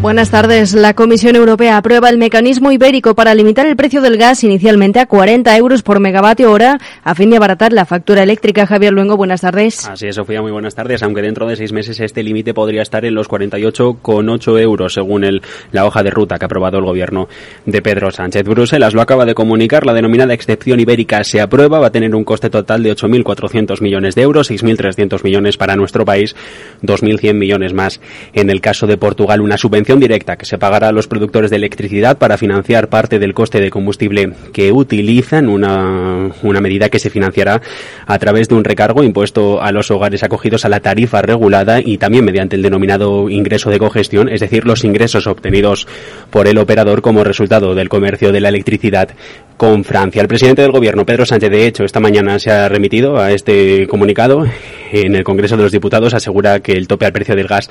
Buenas tardes. La Comisión Europea aprueba el mecanismo ibérico para limitar el precio del gas inicialmente a 40 euros por megavatio hora a fin de abaratar la factura eléctrica. Javier Luengo, buenas tardes. Así es, Sofía, muy buenas tardes. Aunque dentro de seis meses este límite podría estar en los 48,8 euros según el, la hoja de ruta que ha aprobado el gobierno de Pedro Sánchez. Bruselas lo acaba de comunicar. La denominada excepción ibérica se aprueba. Va a tener un coste total de 8.400 millones de euros, 6.300 millones para nuestro país, 2.100 millones más en el caso de Portugal. Una subvención directa que se pagará a los productores de electricidad para financiar parte del coste de combustible que utilizan, una, una medida que se financiará a través de un recargo impuesto a los hogares acogidos a la tarifa regulada y también mediante el denominado ingreso de cogestión, es decir, los ingresos obtenidos por el operador como resultado del comercio de la electricidad con Francia. El presidente del gobierno, Pedro Sánchez, de hecho, esta mañana se ha remitido a este comunicado en el Congreso de los Diputados. Asegura que el tope al precio del gas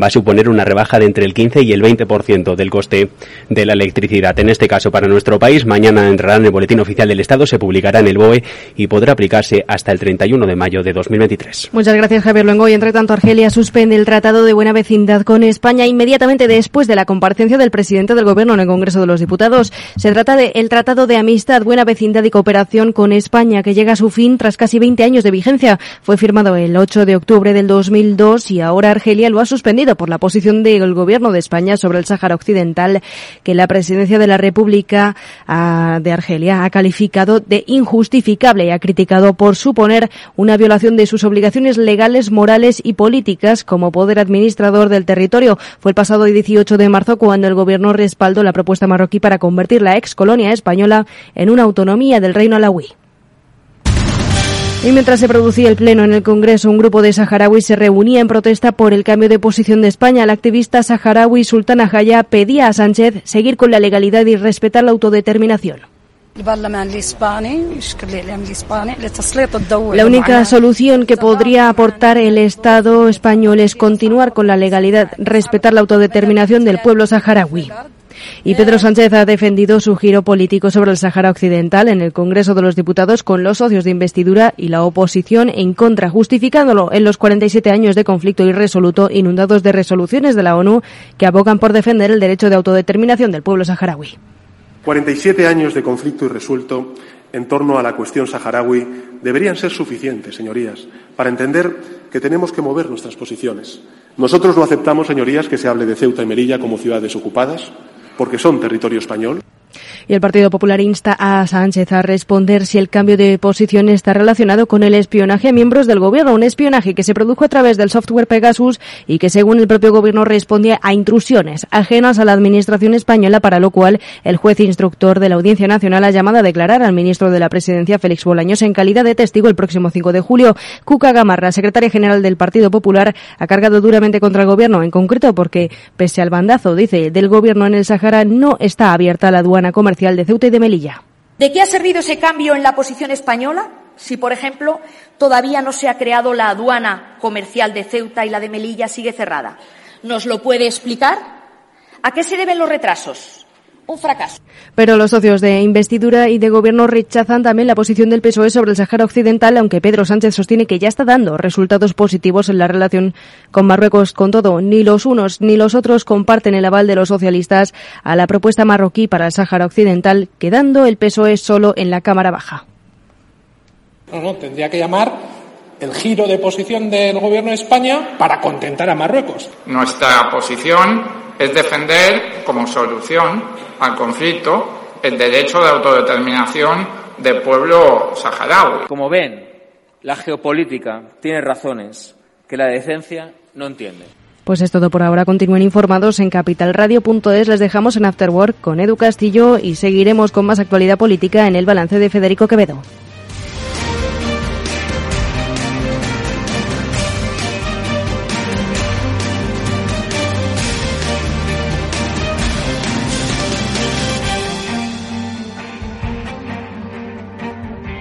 va a suponer una rebaja de entre el 15 y el 20% del coste de la electricidad. En este caso, para nuestro país, mañana entrará en el Boletín Oficial del Estado, se publicará en el BOE y podrá aplicarse hasta el 31 de mayo de 2023. Muchas gracias, Javier Luengo. Y entre tanto, Argelia suspende el Tratado de Buena Vecindad con España inmediatamente después de la comparecencia del presidente del Gobierno en el Congreso de los Diputados. Se trata del Tratado de Amistad, Buena Vecindad y Cooperación con España, que llega a su fin tras casi 20 años de vigencia. Fue firmado el 8 de octubre del 2002 y ahora Argelia lo ha suspendido por la posición del Gobierno de España sobre el Sáhara Occidental, que la presidencia de la República ah, de Argelia ha calificado de injustificable y ha criticado por suponer una violación de sus obligaciones legales, morales y políticas como poder administrador del territorio. Fue el pasado 18 de marzo cuando el Gobierno respaldó la propuesta marroquí para convertir la ex colonia española en una autonomía del reino alawí. Y mientras se producía el pleno en el Congreso, un grupo de saharauis se reunía en protesta por el cambio de posición de España. La activista saharaui Sultana Jaya pedía a Sánchez seguir con la legalidad y respetar la autodeterminación. La única solución que podría aportar el Estado español es continuar con la legalidad, respetar la autodeterminación del pueblo saharaui. Y Pedro Sánchez ha defendido su giro político sobre el Sáhara Occidental en el Congreso de los Diputados con los socios de investidura y la oposición en contra, justificándolo en los 47 años de conflicto irresoluto inundados de resoluciones de la ONU que abogan por defender el derecho de autodeterminación del pueblo saharaui. 47 años de conflicto irresuelto en torno a la cuestión saharaui deberían ser suficientes, señorías, para entender que tenemos que mover nuestras posiciones. Nosotros no aceptamos, señorías, que se hable de Ceuta y Melilla como ciudades ocupadas porque son territorio español. Y el Partido Popular insta a Sánchez a responder si el cambio de posición está relacionado con el espionaje a miembros del gobierno, un espionaje que se produjo a través del software Pegasus y que según el propio gobierno respondía a intrusiones ajenas a la administración española, para lo cual el juez instructor de la Audiencia Nacional ha llamado a declarar al ministro de la Presidencia, Félix Bolaños, en calidad de testigo el próximo 5 de julio. Cuca Gamarra, secretaria general del Partido Popular, ha cargado duramente contra el gobierno, en concreto porque, pese al bandazo, dice, del gobierno en el Sahara, no está abierta la aduana comercial de Ceuta y de Melilla. ¿De qué ha servido ese cambio en la posición española? Si, por ejemplo, todavía no se ha creado la aduana comercial de Ceuta y la de Melilla sigue cerrada. ¿Nos lo puede explicar? ¿A qué se deben los retrasos? Un fracaso. Pero los socios de investidura y de gobierno rechazan también la posición del PSOE sobre el Sahara Occidental, aunque Pedro Sánchez sostiene que ya está dando resultados positivos en la relación con Marruecos. Con todo, ni los unos ni los otros comparten el aval de los socialistas a la propuesta marroquí para el Sáhara Occidental, quedando el PSOE solo en la Cámara Baja. No, no, tendría que llamar el giro de posición del Gobierno de España para contentar a Marruecos. Nuestra posición es defender como solución al conflicto el derecho de autodeterminación del pueblo saharaui. Como ven, la geopolítica tiene razones que la decencia no entiende. Pues es todo por ahora. Continúen informados en capitalradio.es. Les dejamos en Afterwork con Edu Castillo y seguiremos con más actualidad política en el balance de Federico Quevedo.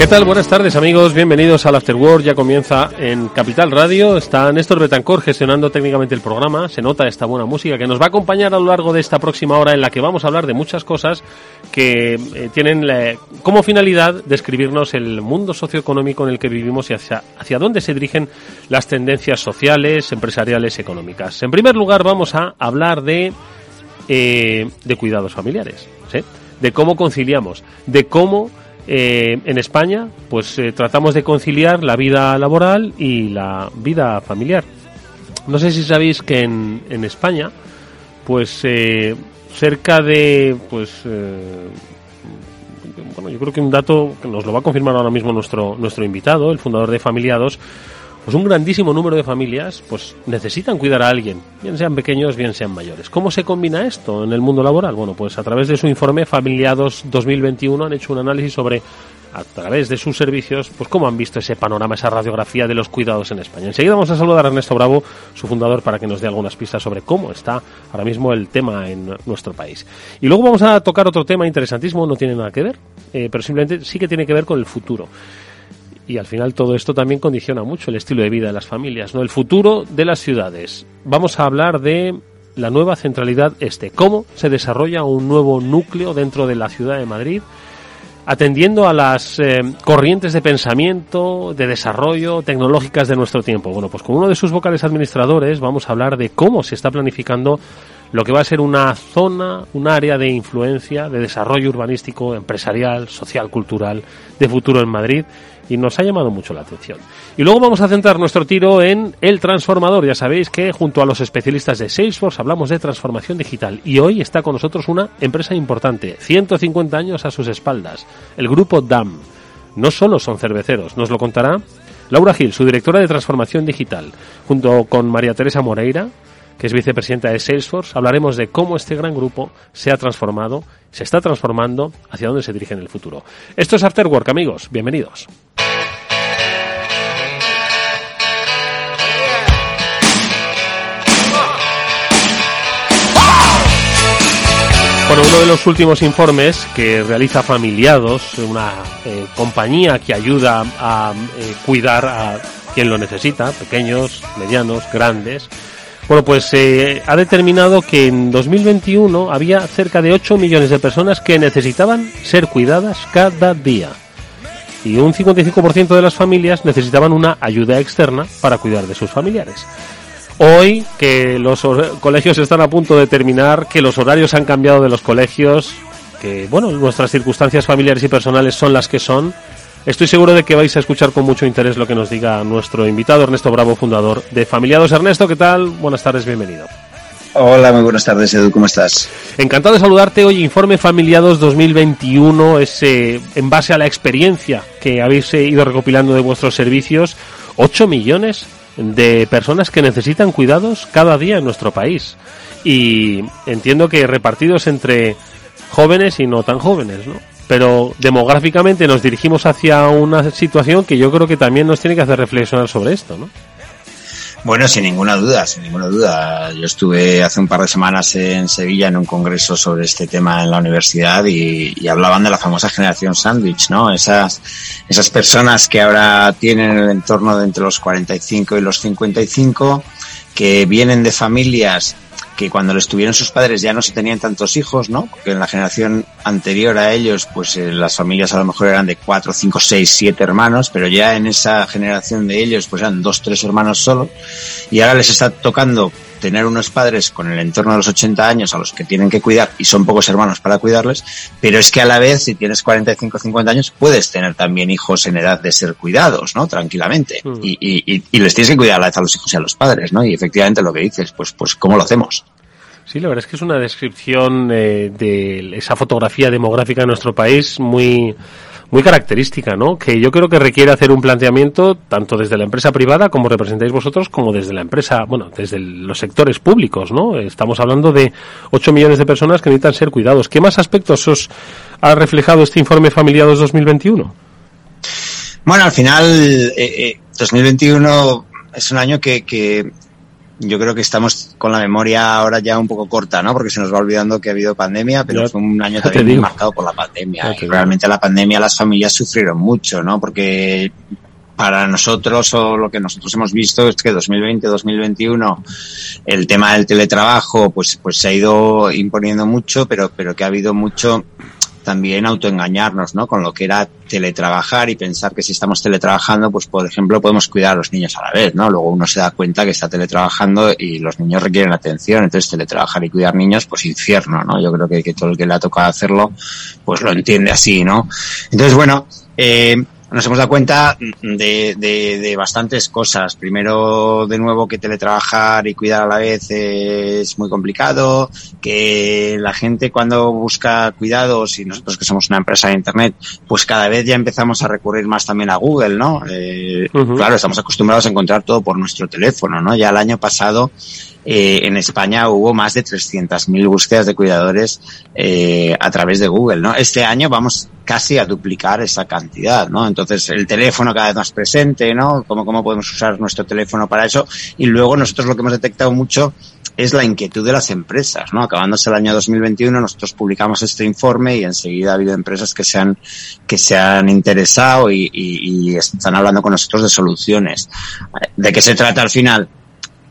¿Qué tal? Buenas tardes amigos, bienvenidos al After Work, ya comienza en Capital Radio, está Néstor Betancor gestionando técnicamente el programa, se nota esta buena música que nos va a acompañar a lo largo de esta próxima hora en la que vamos a hablar de muchas cosas que eh, tienen la- como finalidad describirnos el mundo socioeconómico en el que vivimos y hacia, hacia dónde se dirigen las tendencias sociales, empresariales, económicas. En primer lugar vamos a hablar de, eh, de cuidados familiares, de cómo conciliamos, de cómo eh, en España pues eh, tratamos de conciliar la vida laboral y la vida familiar. No sé si sabéis que en, en España pues eh, cerca de pues eh, bueno yo creo que un dato que nos lo va a confirmar ahora mismo nuestro nuestro invitado el fundador de Familiados pues un grandísimo número de familias pues necesitan cuidar a alguien, bien sean pequeños, bien sean mayores. ¿Cómo se combina esto en el mundo laboral? Bueno, pues a través de su informe Familiados 2021 han hecho un análisis sobre a través de sus servicios, pues cómo han visto ese panorama, esa radiografía de los cuidados en España. Enseguida vamos a saludar a Ernesto Bravo, su fundador, para que nos dé algunas pistas sobre cómo está ahora mismo el tema en nuestro país. Y luego vamos a tocar otro tema interesantísimo, no tiene nada que ver, eh, pero simplemente sí que tiene que ver con el futuro y al final todo esto también condiciona mucho el estilo de vida de las familias, ¿no? El futuro de las ciudades. Vamos a hablar de la nueva centralidad este, cómo se desarrolla un nuevo núcleo dentro de la ciudad de Madrid, atendiendo a las eh, corrientes de pensamiento, de desarrollo tecnológicas de nuestro tiempo. Bueno, pues con uno de sus vocales administradores vamos a hablar de cómo se está planificando lo que va a ser una zona, un área de influencia, de desarrollo urbanístico, empresarial, social, cultural, de futuro en Madrid y nos ha llamado mucho la atención. Y luego vamos a centrar nuestro tiro en el transformador. Ya sabéis que junto a los especialistas de Salesforce hablamos de transformación digital y hoy está con nosotros una empresa importante, 150 años a sus espaldas, el grupo DAM. No solo son cerveceros, nos lo contará Laura Gil, su directora de transformación digital, junto con María Teresa Moreira, que es vicepresidenta de Salesforce, hablaremos de cómo este gran grupo se ha transformado, se está transformando, hacia dónde se dirige en el futuro. Esto es After Work, amigos. Bienvenidos. Bueno, uno de los últimos informes que realiza Familiados, una eh, compañía que ayuda a eh, cuidar a quien lo necesita, pequeños, medianos, grandes, bueno, pues eh, ha determinado que en 2021 había cerca de 8 millones de personas que necesitaban ser cuidadas cada día. Y un 55% de las familias necesitaban una ayuda externa para cuidar de sus familiares. Hoy que los colegios están a punto de terminar, que los horarios han cambiado de los colegios, que bueno, nuestras circunstancias familiares y personales son las que son, estoy seguro de que vais a escuchar con mucho interés lo que nos diga nuestro invitado Ernesto Bravo, fundador de Familiados. Ernesto, ¿qué tal? Buenas tardes, bienvenido. Hola, muy buenas tardes, Edu, ¿cómo estás? Encantado de saludarte hoy, Informe Familiados 2021, es en base a la experiencia que habéis eh, ido recopilando de vuestros servicios, 8 millones de personas que necesitan cuidados cada día en nuestro país. Y entiendo que repartidos entre jóvenes y no tan jóvenes, ¿no? Pero demográficamente nos dirigimos hacia una situación que yo creo que también nos tiene que hacer reflexionar sobre esto, ¿no? Bueno, sin ninguna duda, sin ninguna duda. Yo estuve hace un par de semanas en Sevilla en un congreso sobre este tema en la universidad y, hablaban de la famosa generación sándwich, ¿no? Esas, esas personas que ahora tienen el entorno de entre los 45 y los 55, que vienen de familias que cuando les tuvieron sus padres ya no se tenían tantos hijos, ¿no? Porque en la generación anterior a ellos, pues eh, las familias a lo mejor eran de cuatro, cinco, seis, siete hermanos, pero ya en esa generación de ellos, pues eran dos, tres hermanos solo, y ahora les está tocando tener unos padres con el entorno de los 80 años a los que tienen que cuidar y son pocos hermanos para cuidarles, pero es que a la vez si tienes 45 o 50 años puedes tener también hijos en edad de ser cuidados, ¿no? Tranquilamente. Mm. Y, y, y, les tienes que cuidar a la vez a los hijos y a los padres, ¿no? Y efectivamente lo que dices, pues, pues ¿cómo lo hacemos? Sí, la verdad es que es una descripción eh, de esa fotografía demográfica de nuestro país muy muy característica, ¿no? Que yo creo que requiere hacer un planteamiento tanto desde la empresa privada, como representáis vosotros, como desde la empresa, bueno, desde los sectores públicos, ¿no? Estamos hablando de 8 millones de personas que necesitan ser cuidados. ¿Qué más aspectos os ha reflejado este informe Familiados 2021? Bueno, al final, eh, 2021 eh, es un año que, que yo creo que estamos con la memoria ahora ya un poco corta, ¿no? Porque se nos va olvidando que ha habido pandemia, pero fue un año también muy marcado por la pandemia. Y realmente la pandemia las familias sufrieron mucho, ¿no? Porque para nosotros o lo que nosotros hemos visto es que 2020, 2021 el tema del teletrabajo pues pues se ha ido imponiendo mucho, pero pero que ha habido mucho también autoengañarnos, ¿no? Con lo que era teletrabajar y pensar que si estamos teletrabajando, pues por ejemplo podemos cuidar a los niños a la vez, ¿no? Luego uno se da cuenta que está teletrabajando y los niños requieren atención, entonces teletrabajar y cuidar niños, pues infierno, ¿no? Yo creo que, todo el que le ha tocado hacerlo, pues lo entiende así, ¿no? Entonces, bueno, eh, nos hemos dado cuenta de, de, de, bastantes cosas. Primero, de nuevo, que teletrabajar y cuidar a la vez es muy complicado, que la gente cuando busca cuidados, y nosotros que somos una empresa de Internet, pues cada vez ya empezamos a recurrir más también a Google, ¿no? Eh, Claro, estamos acostumbrados a encontrar todo por nuestro teléfono, ¿no? Ya el año pasado eh, en España hubo más de 300.000 búsquedas de cuidadores eh, a través de Google, ¿no? Este año vamos casi a duplicar esa cantidad, ¿no? Entonces el teléfono cada vez más presente, ¿no? ¿Cómo, cómo podemos usar nuestro teléfono para eso? Y luego nosotros lo que hemos detectado mucho es la inquietud de las empresas, ¿no? Acabándose el año 2021, nosotros publicamos este informe y enseguida ha habido empresas que se han, que se han interesado y, y están hablando con nosotros de soluciones. ¿De qué se trata al final?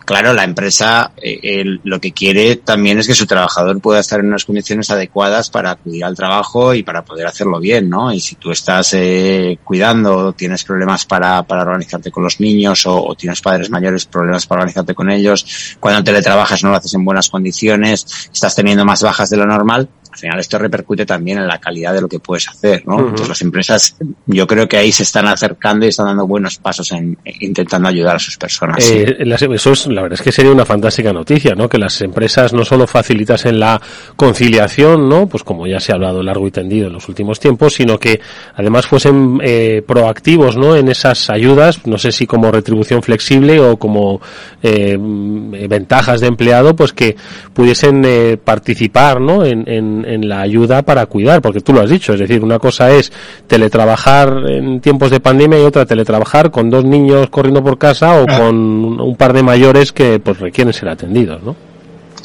Claro, la empresa eh, lo que quiere también es que su trabajador pueda estar en unas condiciones adecuadas para acudir al trabajo y para poder hacerlo bien, ¿no? Y si tú estás eh, cuidando, tienes problemas para, para organizarte con los niños o, o, tienes padres mayores problemas para organizarte con ellos, cuando teletrabajas no lo haces en buenas condiciones, estás teniendo más bajas de lo normal, al final esto repercute también en la calidad de lo que puedes hacer, ¿no? Entonces las empresas, yo creo que ahí se están acercando y están dando buenos pasos en, intentando ayudar a sus personas. Eh, eso es, la verdad es que sería una fantástica noticia, ¿no? Que las empresas no solo facilitasen la conciliación, ¿no? Pues como ya se ha hablado largo y tendido en los últimos tiempos, sino que además fuesen eh, proactivos, ¿no? En esas ayudas, no sé si como retribución flexible o como eh, ventajas de empleado, pues que pudiesen eh, participar, ¿no? en, en en, la ayuda para cuidar, porque tú lo has dicho, es decir, una cosa es teletrabajar en tiempos de pandemia y otra teletrabajar con dos niños corriendo por casa o con un par de mayores que pues requieren ser atendidos, ¿no?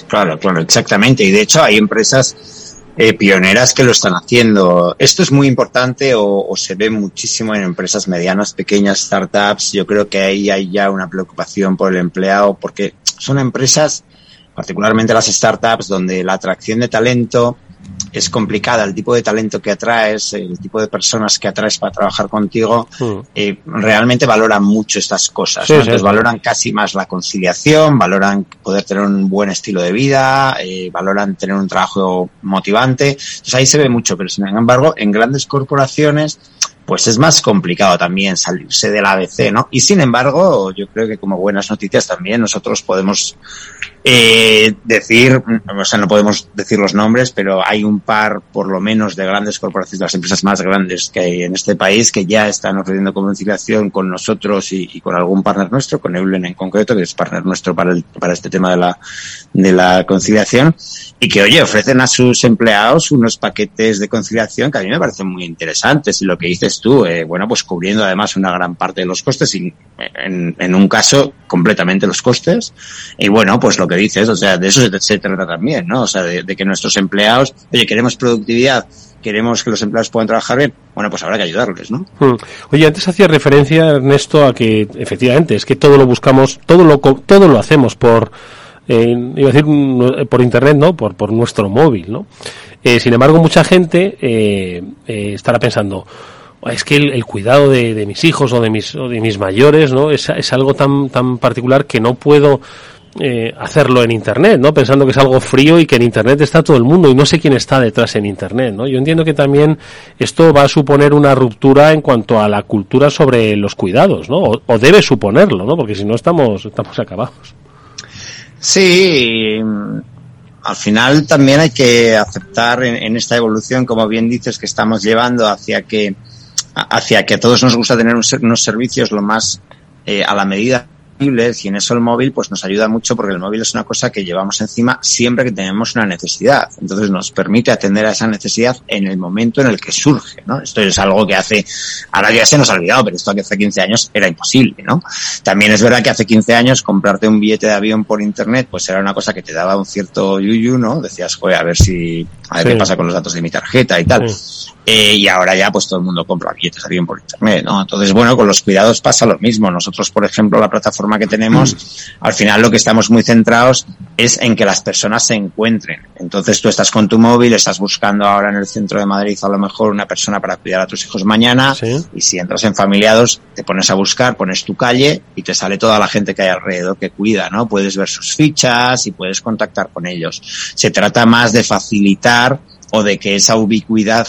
Claro, claro, exactamente. Y de hecho hay empresas eh, pioneras que lo están haciendo. Esto es muy importante o, o, se ve muchísimo en empresas medianas, pequeñas, startups. Yo creo que ahí hay ya una preocupación por el empleado porque son empresas particularmente las startups, donde la atracción de talento es complicada, el tipo de talento que atraes, el tipo de personas que atraes para trabajar contigo, mm. eh, realmente valoran mucho estas cosas. Sí, Entonces valoran casi más la conciliación, valoran poder tener un buen estilo de vida, eh, valoran tener un trabajo motivante. Entonces ahí se ve mucho, pero sin embargo, en grandes corporaciones pues es más complicado también salirse del ABC, ¿no? Y sin embargo, yo creo que como buenas noticias también nosotros podemos eh, decir, o sea, no podemos decir los nombres, pero hay un par, por lo menos, de grandes corporaciones, las empresas más grandes que hay en este país, que ya están ofreciendo conciliación con nosotros y, con algún partner nuestro, con Eulen en concreto, que es partner nuestro para, el, para este tema de la, de la conciliación, y que, oye, ofrecen a sus empleados unos paquetes de conciliación que a mí me parecen muy interesantes. Y lo que dices tú, eh, bueno, pues cubriendo además una gran parte de los costes y en, en un caso completamente los costes. Y bueno, pues lo que dices, o sea, de eso se, trata también, ¿no? O sea, de, que nuestros empleados, oye, queremos productividad, queremos que los empleados puedan trabajar bien, bueno, pues habrá que ayudarles, ¿no? Hmm. Oye, antes hacía referencia, Ernesto, a que efectivamente es que todo lo buscamos, todo lo, todo lo hacemos por, eh, iba a decir por internet, ¿no? Por, por nuestro móvil, ¿no? Eh, sin embargo, mucha gente eh, eh estará pensando, es que el, cuidado de, mis hijos o de mis, o de mis mayores, ¿no? Es, es algo tan, tan particular que no puedo eh, hacerlo en Internet, ¿no? Pensando que es algo frío y que en Internet está todo el mundo y no sé quién está detrás en Internet, ¿no? Yo entiendo que también esto va a suponer una ruptura en cuanto a la cultura sobre los cuidados, ¿no? O, debe suponerlo, ¿no? Porque si no estamos, estamos acabados. Sí, al final también hay que aceptar en, esta evolución, como bien dices, que estamos llevando hacia que hacia que a todos nos gusta tener unos servicios lo más eh, a la medida y en eso el móvil pues nos ayuda mucho porque el móvil es una cosa que llevamos encima siempre que tenemos una necesidad. Entonces nos permite atender a esa necesidad en el momento en el que surge, ¿no? Esto es algo que hace, ahora ya se nos ha olvidado, pero esto que hace 15 años era imposible, ¿no? También es verdad que hace 15 años comprarte un billete de avión por internet pues era una cosa que te daba un cierto yuyu, ¿no? Decías, joder, a ver si, a ver qué pasa con los datos de mi tarjeta y tal. Eh, y ahora ya pues todo el mundo compra billetes de avión por internet, ¿no? Entonces, bueno, con los cuidados pasa lo mismo. Nosotros, por ejemplo, la plataforma que tenemos, al final lo que estamos muy centrados es en que las personas se encuentren. Entonces tú estás con tu móvil, estás buscando ahora en el centro de Madrid a lo mejor una persona para cuidar a tus hijos mañana y si entras en familiados te pones a buscar, pones tu calle y te sale toda la gente que hay alrededor que cuida, ¿no? Puedes ver sus fichas y puedes contactar con ellos. Se trata más de facilitar o de que esa ubicuidad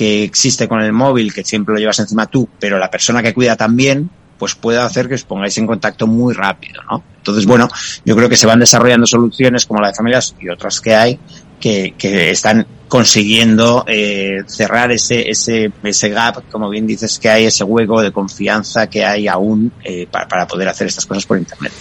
que existe con el móvil, que siempre lo llevas encima tú, pero la persona que cuida también, pues puede hacer que os pongáis en contacto muy rápido, ¿no? Entonces, bueno, yo creo que se van desarrollando soluciones como la de familias y otras que hay que, que están consiguiendo eh, cerrar ese, ese, ese gap, como bien dices, que hay, ese hueco de confianza que hay aún eh, para, para poder hacer estas cosas por Internet.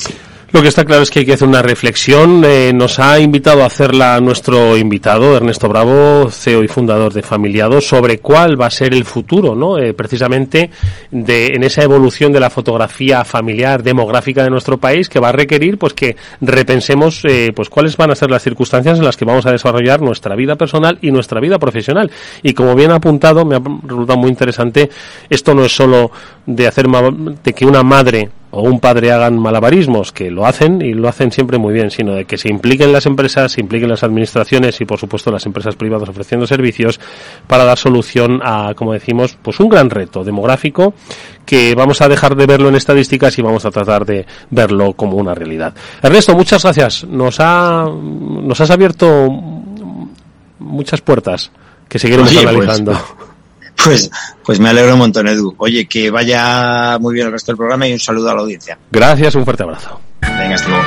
Lo que está claro es que hay que hacer una reflexión. Eh, nos ha invitado a hacerla nuestro invitado, Ernesto Bravo, CEO y fundador de Familiado, sobre cuál va a ser el futuro, ¿no? Eh, precisamente de, en esa evolución de la fotografía familiar demográfica de nuestro país, que va a requerir, pues, que repensemos, eh, pues, cuáles van a ser las circunstancias en las que vamos a desarrollar nuestra vida personal y nuestra vida profesional. Y como bien ha apuntado, me ha resultado muy interesante, esto no es solo de hacer, de que una madre o un padre hagan malabarismos, que lo hacen y lo hacen siempre muy bien, sino de que se impliquen las empresas, se impliquen las administraciones y por supuesto las empresas privadas ofreciendo servicios para dar solución a, como decimos, pues un gran reto demográfico que vamos a dejar de verlo en estadísticas y vamos a tratar de verlo como una realidad. Ernesto, muchas gracias. Nos ha, nos has abierto muchas puertas que seguiremos pues, analizando. Pues, pues me alegro un montón, Edu. Oye, que vaya muy bien el resto del programa y un saludo a la audiencia. Gracias, un fuerte abrazo. Venga, hasta luego.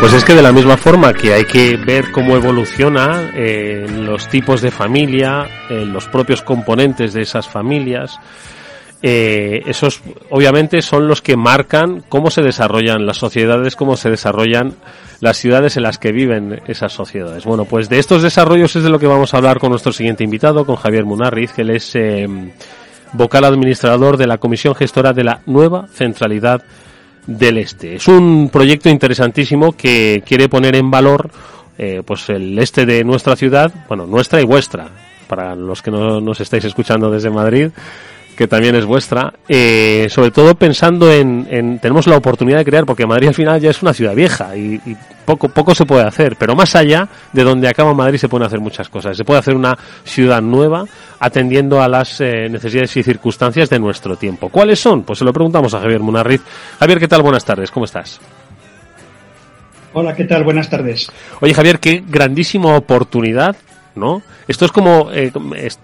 Pues es que de la misma forma que hay que ver cómo evoluciona eh, los tipos de familia, eh, los propios componentes de esas familias, eh, esos obviamente son los que marcan cómo se desarrollan las sociedades, cómo se desarrollan las ciudades en las que viven esas sociedades. Bueno, pues de estos desarrollos es de lo que vamos a hablar con nuestro siguiente invitado, con Javier Munarriz, que él es eh, vocal administrador de la Comisión Gestora de la Nueva Centralidad del Este. Es un proyecto interesantísimo que quiere poner en valor eh, pues el este de nuestra ciudad, bueno, nuestra y vuestra, para los que no nos estáis escuchando desde Madrid, que también es vuestra, eh, sobre todo pensando en, tenemos la oportunidad de crear, porque Madrid al final ya es una ciudad vieja y, poco, poco se puede hacer, pero más allá de donde acaba Madrid se pueden hacer muchas cosas. Se puede hacer una ciudad nueva atendiendo a las eh, necesidades y circunstancias de nuestro tiempo. ¿Cuáles son? Pues se lo preguntamos a Javier Munarriz. Javier, ¿qué tal? Buenas tardes, ¿cómo estás? Hola, ¿qué tal? Buenas tardes. Oye, Javier, qué grandísima oportunidad ¿no? Esto es como, eh,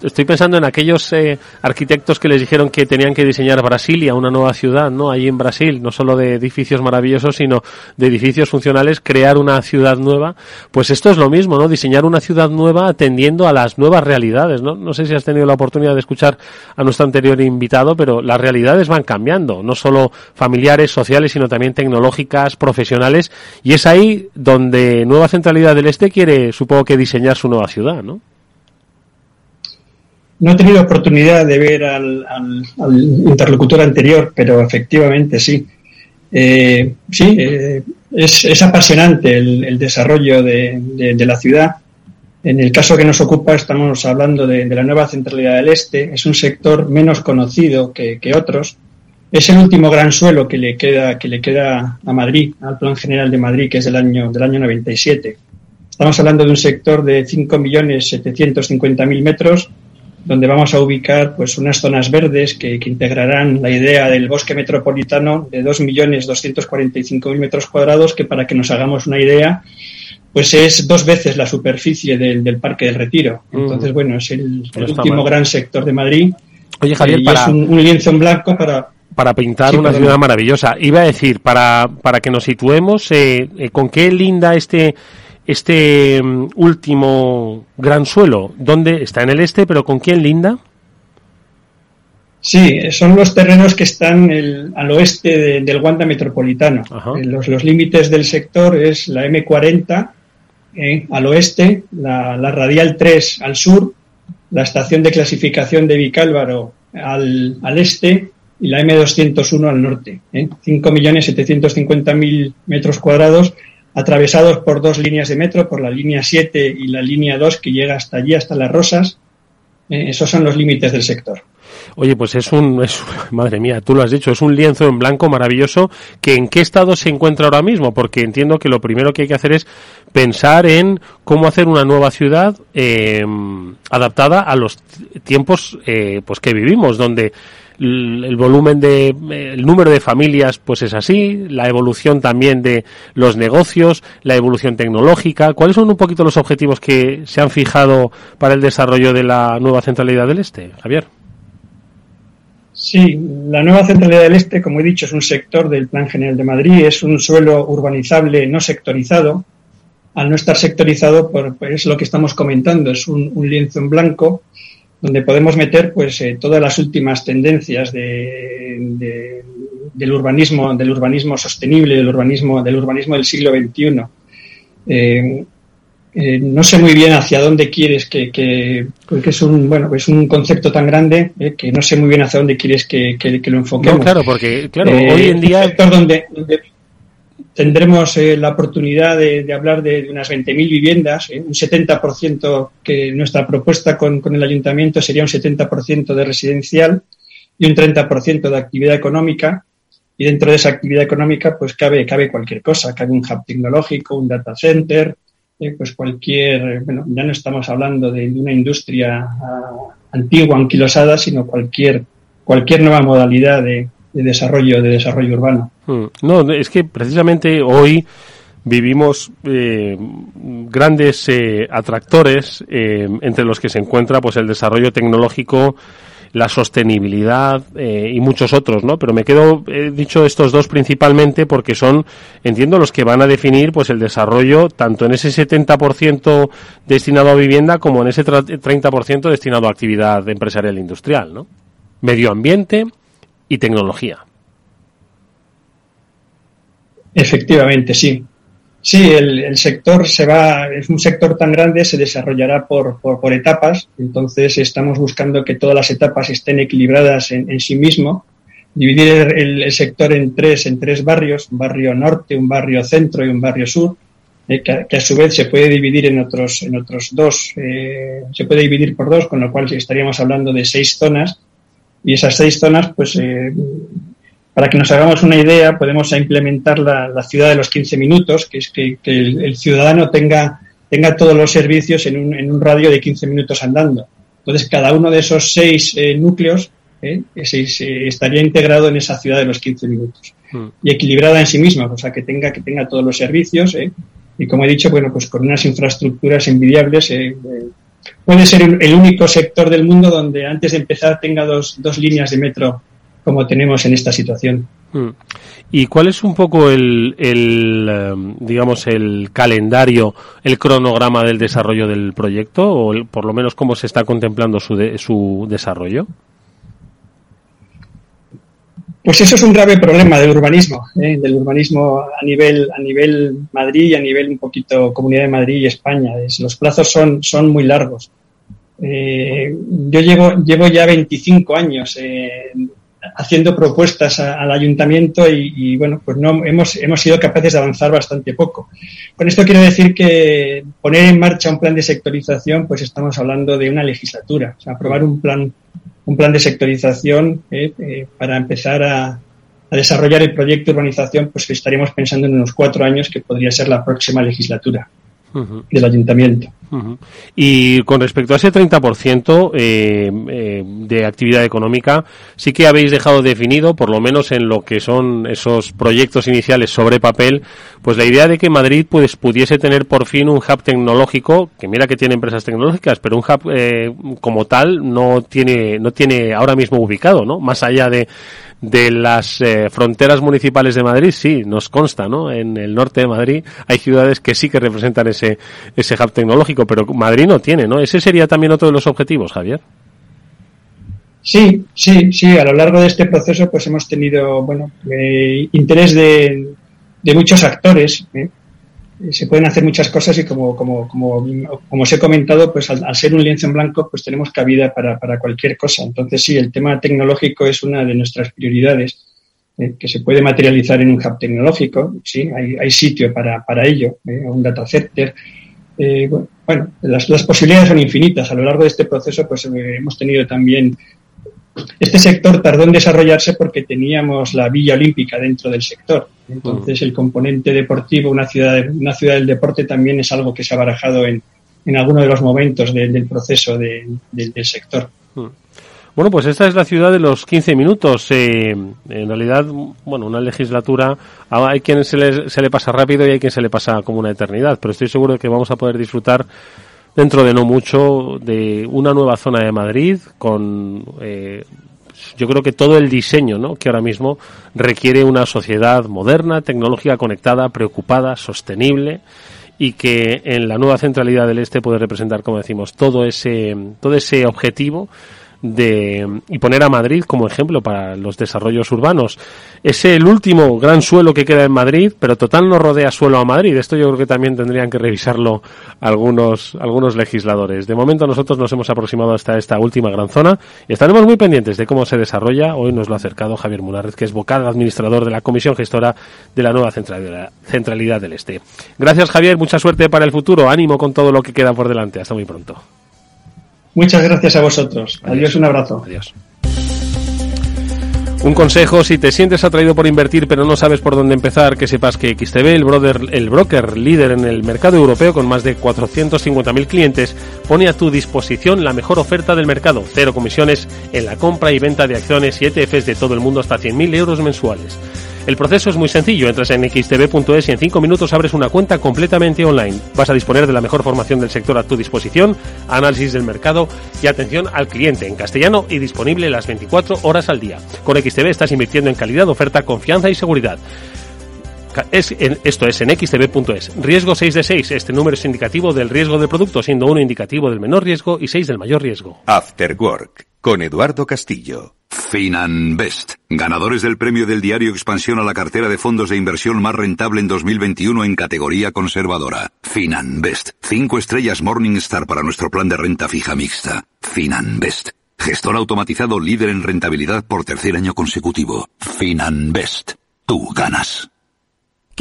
estoy pensando en aquellos eh, arquitectos que les dijeron que tenían que diseñar Brasilia, una nueva ciudad, ¿no? Allí en Brasil, no solo de edificios maravillosos, sino de edificios funcionales, crear una ciudad nueva. Pues esto es lo mismo, ¿no? Diseñar una ciudad nueva atendiendo a las nuevas realidades, ¿no? No sé si has tenido la oportunidad de escuchar a nuestro anterior invitado, pero las realidades van cambiando, no solo familiares, sociales, sino también tecnológicas, profesionales, y es ahí donde Nueva Centralidad del Este quiere, supongo que, diseñar su nueva ciudad, ¿no? No he tenido oportunidad de ver al, interlocutor anterior, pero efectivamente sí. Eh, sí, eh, es, apasionante el, desarrollo de, la ciudad. En el caso que nos ocupa, estamos hablando de, la nueva centralidad del Este. Es un sector menos conocido que, otros. Es el último gran suelo que le queda que le queda a Madrid, al Plan General de Madrid, que es del año del año 97. Estamos hablando de un sector de 5.750.000 metros donde vamos a ubicar pues unas zonas verdes que, integrarán la idea del bosque metropolitano de 2.245.000 metros cuadrados, que para que nos hagamos una idea, pues es dos veces la superficie del, Parque del Retiro. Mm. Entonces, bueno, es el, último gran sector de Madrid. Oye, Javier, y es un, lienzo en blanco para... Para pintar una ciudad maravillosa. Iba a decir, para, para que nos situemos, eh, eh, ¿con qué linda este este mm, último gran suelo, ¿dónde está en el este, pero con quién linda? Sí, son los terrenos que están al oeste del Wanda Metropolitano. Eh, los, límites del sector es la M40 eh, al oeste, la, Radial 3 al sur, la estación de clasificación de Vicálvaro al, al este y la M201 al norte. Eh, 5.750.000 metros cuadrados atravesados por dos líneas de metro, por la línea 7 y la línea 2 que llega hasta allí, hasta las Rosas. Eh, esos son los límites del sector. Oye, pues es un, es, madre mía, tú lo has dicho, es un lienzo en blanco maravilloso que en qué estado se encuentra ahora mismo, porque entiendo que lo primero que hay que hacer es pensar en cómo hacer una nueva ciudad eh, adaptada a los tiempos eh, pues que vivimos, donde el volumen de el número de familias pues es así, la evolución también de los negocios, la evolución tecnológica. ¿Cuáles son un poquito los objetivos que se han fijado para el desarrollo de la nueva centralidad del Este, Javier? Sí, la nueva centralidad del Este, como he dicho, es un sector del Plan General de Madrid, es un suelo urbanizable no sectorizado. Al no estar sectorizado, pues, es lo que estamos comentando, es un lienzo en blanco donde podemos meter pues eh, todas las últimas tendencias de, del urbanismo, del urbanismo sostenible, del urbanismo, del urbanismo del siglo XXI. Eh, eh, no sé muy bien hacia dónde quieres que, que porque es un bueno es un concepto tan grande que no sé muy bien hacia dónde quieres que, lo enfoquemos. No, claro, porque claro, hoy en día donde, donde tendremos eh, la oportunidad de, hablar de, unas 20.000 viviendas, eh, un 70% que nuestra propuesta con, el ayuntamiento sería un 70% de residencial y un 30% de actividad económica. Y dentro de esa actividad económica, pues cabe, cabe cualquier cosa, cabe un hub tecnológico, un data center, eh, pues cualquier, bueno, ya no estamos hablando de, una industria uh, antigua, anquilosada, sino cualquier, cualquier nueva modalidad de, de desarrollo, de desarrollo urbano. Hmm. No, es que precisamente hoy vivimos eh, grandes eh, atractores eh, entre los que se encuentra pues el desarrollo tecnológico la sostenibilidad y muchos otros, ¿no? Pero me quedo, dicho estos dos principalmente porque son, entiendo, los que van a definir pues el desarrollo tanto en ese 70% destinado a vivienda como en ese 30% destinado a actividad empresarial e industrial, ¿no? Medio ambiente, y tecnología. Efectivamente, sí. Sí, el, sector se va, es un sector tan grande, se desarrollará por, por, etapas, entonces estamos buscando que todas las etapas estén equilibradas en, sí mismo, dividir el, sector en tres, en tres barrios, un barrio norte, un barrio centro y un barrio sur, eh, que, a su vez se puede dividir en otros, en otros dos, eh, se puede dividir por dos, con lo cual estaríamos hablando de seis zonas, y esas seis zonas, pues, eh, para que nos hagamos una idea, podemos implementar la, ciudad de los 15 minutos, que es que, el, ciudadano tenga, tenga todos los servicios en un, en un radio de 15 minutos andando. Entonces, cada uno de esos seis eh, núcleos eh, estaría integrado en esa ciudad de los 15 minutos hmm. y equilibrada en sí misma, o sea, que tenga, que tenga todos los servicios y como he dicho, bueno, pues con unas infraestructuras envidiables puede ser el único sector del mundo donde antes de empezar tenga dos, dos líneas de metro como tenemos en esta situación. Mm. ¿Y cuál es un poco el, el, em, digamos, el calendario, el cronograma del desarrollo del proyecto o por lo menos cómo se está contemplando su, su desarrollo? Pues eso es un grave problema del urbanismo, ¿eh? del urbanismo a nivel, a nivel Madrid y a nivel un poquito Comunidad de Madrid y España. los plazos son, son muy largos. Eh, yo llevo, llevo ya 25 años eh, haciendo propuestas al ayuntamiento y, bueno, pues no hemos, hemos sido capaces de avanzar bastante poco. Con esto quiero decir que poner en marcha un plan de sectorización, pues estamos hablando de una legislatura, o sea, aprobar un plan un plan de sectorización eh, eh, para empezar a, desarrollar el proyecto de urbanización, pues estaríamos pensando en unos cuatro años que podría ser la próxima legislatura del ayuntamiento. Y con respecto a ese 30% eh, eh, de actividad económica, sí que habéis dejado definido, por lo menos en lo que son esos proyectos iniciales sobre papel, pues la idea de que Madrid pues, pudiese tener por fin un hub tecnológico, que mira que tiene empresas tecnológicas, pero un hub eh, como tal no tiene, no tiene ahora mismo ubicado, ¿no? Más allá de, de las eh, fronteras municipales de Madrid, sí, nos consta, ¿no? En el norte de Madrid hay ciudades que sí que representan ese, ese hub tecnológico, pero Madrid no tiene, ¿no? Ese sería también otro de los objetivos, Javier. Sí, sí, sí. A lo largo de este proceso, pues hemos tenido, bueno, eh, interés de, de muchos actores. ¿eh? Se pueden hacer muchas cosas y como, como, como, como os he comentado, pues al, ser un lienzo en blanco, pues tenemos cabida para, para cualquier cosa. Entonces sí, el tema tecnológico es una de nuestras prioridades, eh, que se puede materializar en un hub tecnológico, sí, hay, hay sitio para, para ello, eh, un data center. Eh, bueno, las, las, posibilidades son infinitas. A lo largo de este proceso, pues hemos tenido también este sector tardó en desarrollarse porque teníamos la Villa Olímpica dentro del sector. Entonces, el componente deportivo, una ciudad, una ciudad del deporte, también es algo que se ha barajado en, en alguno de los momentos del proceso del sector. Bueno, pues esta es la ciudad de los 15 minutos. Eh, en realidad, bueno, una legislatura, hay quien se le, se le pasa rápido y hay quien se le pasa como una eternidad, pero estoy seguro de que vamos a poder disfrutar dentro de no mucho de una nueva zona de Madrid con eh, yo creo que todo el diseño ¿no? que ahora mismo requiere una sociedad moderna, tecnológica conectada, preocupada, sostenible y que en la nueva centralidad del este puede representar, como decimos, todo ese, todo ese objetivo de, y poner a Madrid como ejemplo para los desarrollos urbanos. Es el último gran suelo que queda en Madrid, pero total no rodea suelo a Madrid. Esto yo creo que también tendrían que revisarlo algunos, algunos legisladores. De momento nosotros nos hemos aproximado hasta esta última gran zona y estaremos muy pendientes de cómo se desarrolla. Hoy nos lo ha acercado Javier Munárez, que es vocal administrador de la Comisión Gestora de la nueva centralidad, centralidad del Este. Gracias Javier, mucha suerte para el futuro. Ánimo con todo lo que queda por delante. Hasta muy pronto. Muchas gracias a vosotros. Adiós, un abrazo. Adiós. Un consejo, si te sientes atraído por invertir pero no sabes por dónde empezar, que sepas que XTB, el, brother, el broker líder en el mercado europeo con más de 450.000 clientes, pone a tu disposición la mejor oferta del mercado. Cero comisiones en la compra y venta de acciones y ETFs de todo el mundo hasta 100.000 euros mensuales. El proceso es muy sencillo, entras en xtb.es y en 5 minutos abres una cuenta completamente online. Vas a disponer de la mejor formación del sector a tu disposición, análisis del mercado y atención al cliente en castellano y disponible las 24 horas al día. Con XTB estás invirtiendo en calidad, oferta, confianza y seguridad. Es esto es en xtb.es. Riesgo 6 de 6. Este número es indicativo del riesgo del producto, siendo uno indicativo del menor riesgo y 6 del mayor riesgo. After Work, con Eduardo Castillo. Finanbest, ganadores del premio del diario Expansión a la cartera de fondos de inversión más rentable en 2021 en categoría conservadora. Finanbest, 5 estrellas Morningstar para nuestro plan de renta fija mixta. Finanbest, gestor automatizado líder en rentabilidad por tercer año consecutivo. Finanbest, tú ganas.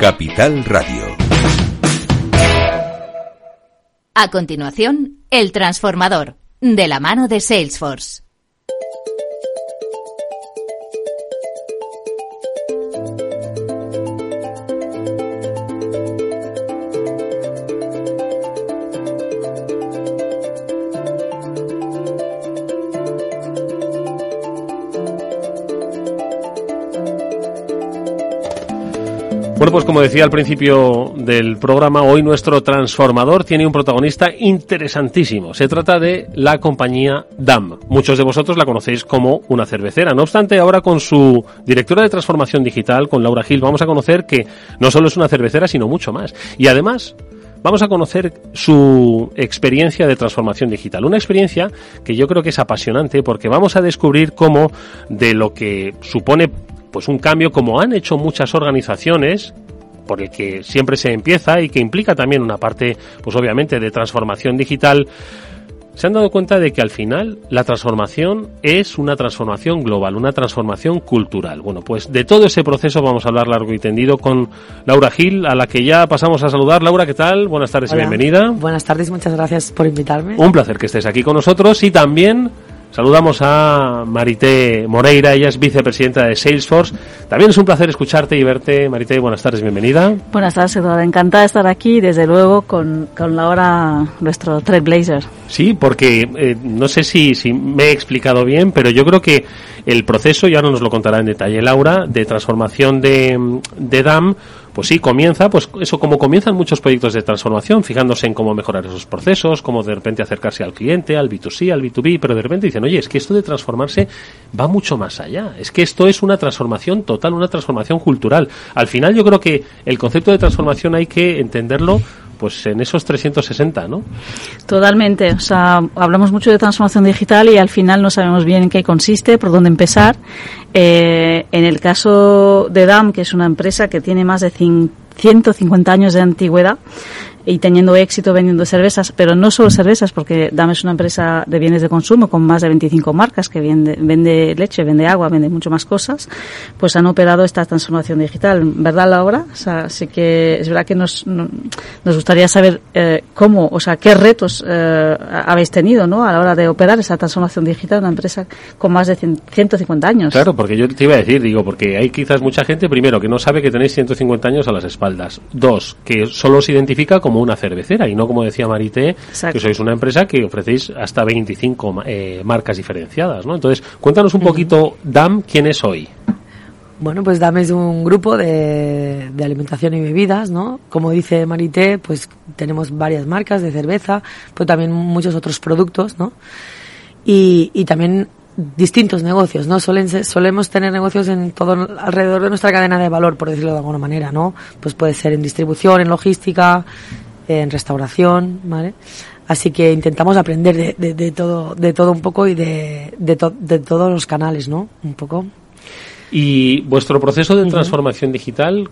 Capital Radio. A continuación, El Transformador, de la mano de Salesforce. Bueno, pues como decía al principio del programa, hoy nuestro transformador tiene un protagonista interesantísimo. Se trata de la compañía DAM. Muchos de vosotros la conocéis como una cervecera. No obstante, ahora con su directora de transformación digital, con Laura Gil, vamos a conocer que no solo es una cervecera, sino mucho más. Y además, vamos a conocer su experiencia de transformación digital. Una experiencia que yo creo que es apasionante porque vamos a descubrir cómo de lo que supone pues un cambio como han hecho muchas organizaciones por el que siempre se empieza y que implica también una parte, pues obviamente, de transformación digital, se han dado cuenta de que al final la transformación es una transformación global, una transformación cultural. Bueno, pues de todo ese proceso vamos a hablar largo y tendido con Laura Gil, a la que ya pasamos a saludar. Laura, ¿qué tal? Buenas tardes y bienvenida. Buenas tardes, muchas gracias por invitarme. Un placer que estés aquí con nosotros y también Saludamos a Marité Moreira, ella es vicepresidenta de Salesforce. También es un placer escucharte y verte. Marité, buenas tardes, bienvenida. Buenas tardes, Eduardo. Encantada de estar aquí, desde luego, con, con Laura, nuestro Trailblazer. Sí, porque eh, no sé si, si me he explicado bien, pero yo creo que el proceso, y ahora nos lo contará en detalle Laura, de transformación de, de DAM, pues sí, comienza, pues eso como comienzan muchos proyectos de transformación, fijándose en cómo mejorar esos procesos, cómo de repente acercarse al cliente, al B2C, al B2B, pero de repente dicen, oye, es que esto de transformarse va mucho más allá, es que esto es una transformación total, una transformación cultural. Al final yo creo que el concepto de transformación hay que entenderlo pues en esos 360, ¿no? Totalmente. O sea, hablamos mucho de transformación digital y al final no sabemos bien en qué consiste, por dónde empezar. Eh, en el caso de DAM, que es una empresa que tiene más de 150 años de antigüedad, y teniendo éxito vendiendo cervezas, pero no solo cervezas, porque Dame es una empresa de bienes de consumo con más de 25 marcas que vende, vende leche, vende agua, vende mucho más cosas, pues han operado esta transformación digital. ¿Verdad, Laura? O sea, sí que es verdad que nos, nos gustaría saber eh, cómo, o sea, qué retos eh, habéis tenido ¿no? a la hora de operar esa transformación digital de una empresa con más de 150 años. Claro, porque yo te iba a decir, digo, porque hay quizás mucha gente, primero, que no sabe que tenéis 150 años a las espaldas. Dos, que solo os identifica como una cervecera y no como decía Marité, que sois una empresa que ofrecéis hasta 25 eh, marcas diferenciadas, ¿no? Entonces, cuéntanos un poquito, DAM, ¿quién es hoy? Bueno, pues DAM es un grupo de, de, alimentación y bebidas, ¿no? Como dice Marité, pues tenemos varias marcas de cerveza, pero también muchos otros productos, ¿no? Y, y también distintos negocios, ¿no? solemos tener negocios en todo alrededor de nuestra cadena de valor, por decirlo de alguna manera, ¿no? Pues puede ser en distribución, en logística, en restauración, ¿vale? Así que intentamos aprender de, de, todo, de todo un poco y de, de, de, todos los canales, ¿no? Un poco. Y vuestro proceso de transformación digital,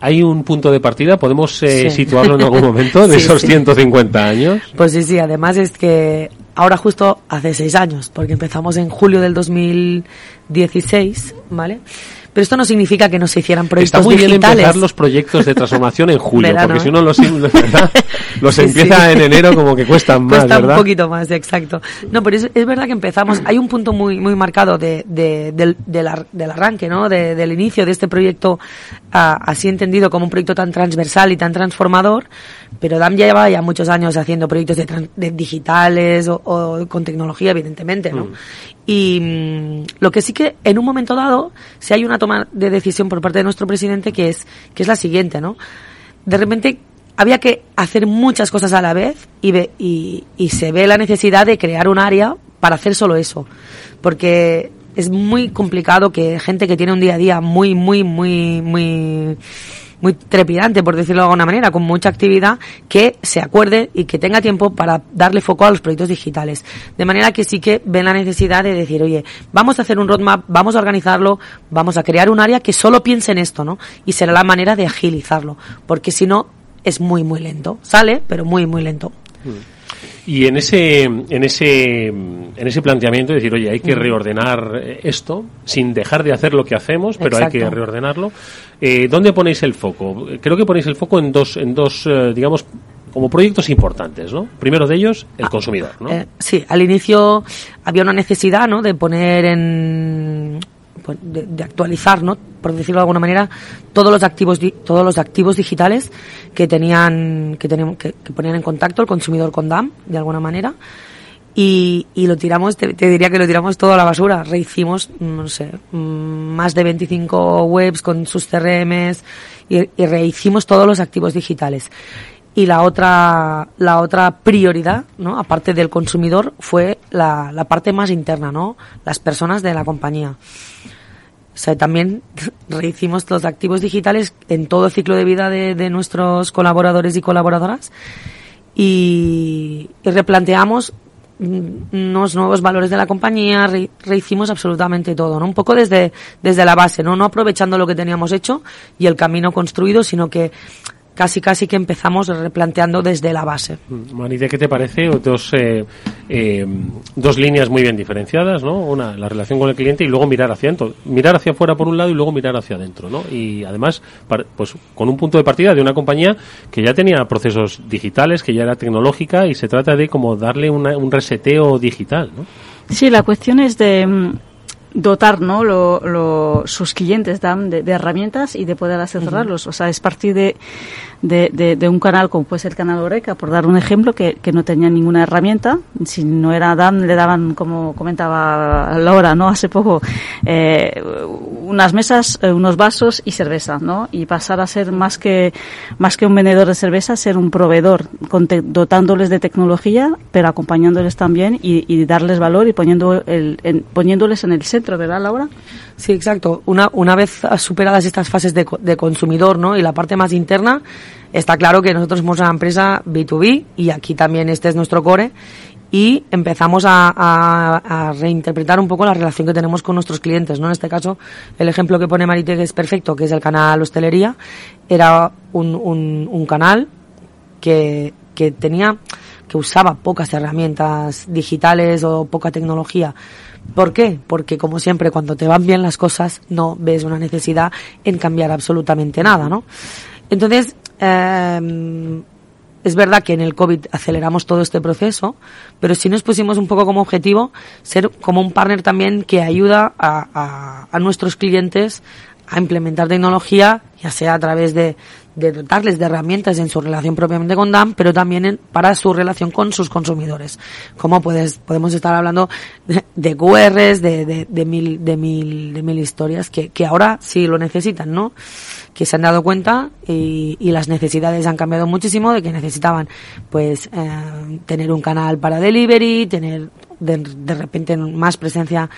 ¿hay un punto de partida? ¿Podemos eh, situarlo en algún momento de esos 150 años? Pues sí, sí. Además es que ahora justo hace seis años, porque empezamos en julio del 2016, ¿vale? Pero esto no significa que no se hicieran proyectos Está muy digitales. bien empezar los proyectos de transformación en julio, porque si uno los, los empieza en enero como que cuestan más, Cuesta ¿verdad? un poquito más, exacto. No, pero es, es verdad que empezamos, hay un punto muy muy marcado de, de, del, del, del, arranque, ¿no? De, del inicio de este proyecto, a, así entendido como un proyecto tan transversal y tan transformador, pero DAM ya lleva ya muchos años haciendo proyectos de, de digitales o, o, con tecnología, evidentemente, ¿no? Mm. Y mmm, lo que sí que en un momento dado, si hay una toma de decisión por parte de nuestro presidente que es, que es la siguiente, ¿no? De repente había que hacer muchas cosas a la vez y, ve, y se ve la necesidad de crear un área para hacer solo eso. Porque es muy complicado que gente que tiene un día a día muy, muy, muy, muy muy trepidante, por decirlo de alguna manera, con mucha actividad, que se acuerde y que tenga tiempo para darle foco a los proyectos digitales. De manera que sí que ven la necesidad de decir, oye, vamos a hacer un roadmap, vamos a organizarlo, vamos a crear un área que solo piense en esto, ¿no? Y será la manera de agilizarlo, porque si no, es muy, muy lento. Sale, pero muy, muy lento. Y en ese, en ese, en ese planteamiento, decir, oye, hay que reordenar eh, esto, sin dejar de hacer lo que hacemos, pero hay que reordenarlo. Eh, ¿Dónde ponéis el foco? Creo que ponéis el foco en dos, en dos, eh, digamos, como proyectos importantes, ¿no? Primero de ellos, el consumidor, ¿no? Eh, sí, al inicio había una necesidad, ¿no? De poner en de, de actualizar, ¿no? Por decirlo de alguna manera, todos los activos todos los activos digitales que tenían que tenían que, ponían en contacto el consumidor con DAM de alguna manera. Y, y lo tiramos, te, diría que lo tiramos todo a la basura. Rehicimos, no sé, mm, más de 25 webs con sus CRMs y, y rehicimos todos los activos digitales. Y la otra, la otra prioridad, ¿no? Aparte del consumidor, fue la, la parte más interna, ¿no? Las personas de la compañía. O sea, también rehicimos los activos digitales en todo el ciclo de vida de, nuestros colaboradores y colaboradoras y, replanteamos mm, unos nuevos valores de la compañía, re- rehicimos absolutamente todo, ¿no? Un poco desde, desde la base, ¿no? No aprovechando lo que teníamos hecho y el camino construido, sino que casi casi que empezamos replanteando desde la base. Maride, ¿qué te parece? Dos, eh, eh, dos líneas muy bien diferenciadas, ¿no? Una, la relación con el cliente y luego mirar hacia adentro. Mirar hacia afuera por un lado y luego mirar hacia adentro, ¿no? Y además, pues con un punto de partida de una compañía que ya tenía procesos digitales, que ya era tecnológica y se trata de como darle una- un reseteo digital, ¿no? Sí, la cuestión es de mm, dotar ¿no? lo, lo- sus clientes dan de, de herramientas y de poder asesorarlos. O sea, es partir de, de, de- de un canal como puede ser el canal Oreca, por dar un ejemplo, que, que no tenía ninguna herramienta. Si no era DAM, le daban, como comentaba Laura, ¿no? Hace poco, eh, unas mesas, eh, unos vasos y cerveza, ¿no? Y pasar a ser más que, más que un vendedor de cerveza, ser un proveedor, dotándoles de tecnología, pero acompañándoles también y, y darles valor y poniendo el, en- poniéndoles en el centro, ¿verdad, Laura? Sí, exacto. Una, una vez superadas estas fases de, de consumidor ¿no? y la parte más interna, está claro que nosotros somos una empresa B2B y aquí también este es nuestro core y empezamos a, a- a reinterpretar un poco la relación que tenemos con nuestros clientes. ¿no? En este caso, el ejemplo que pone Marite que es perfecto, que es el canal Hostelería, era un, un, un canal que, que tenía que usaba pocas herramientas digitales o poca tecnología. ¿Por qué? Porque como siempre cuando te van bien las cosas no ves una necesidad en cambiar absolutamente nada, ¿no? Entonces, eh, es verdad que en el COVID aceleramos todo este proceso, pero sí nos pusimos un poco como objetivo ser como un partner también que ayuda a, a- a nuestros clientes a implementar tecnología, ya sea a través de, de dotarles de herramientas en su relación propiamente con DAM, pero también en- para su relación con sus consumidores. Como puedes, podemos estar hablando de, de QRs, de, de, mil, de mil, de mil historias que, que ahora sí lo necesitan, ¿no? Que se han dado cuenta y, y las necesidades han cambiado muchísimo de que necesitaban, pues, eh, tener un canal para delivery, tener de repente más presencia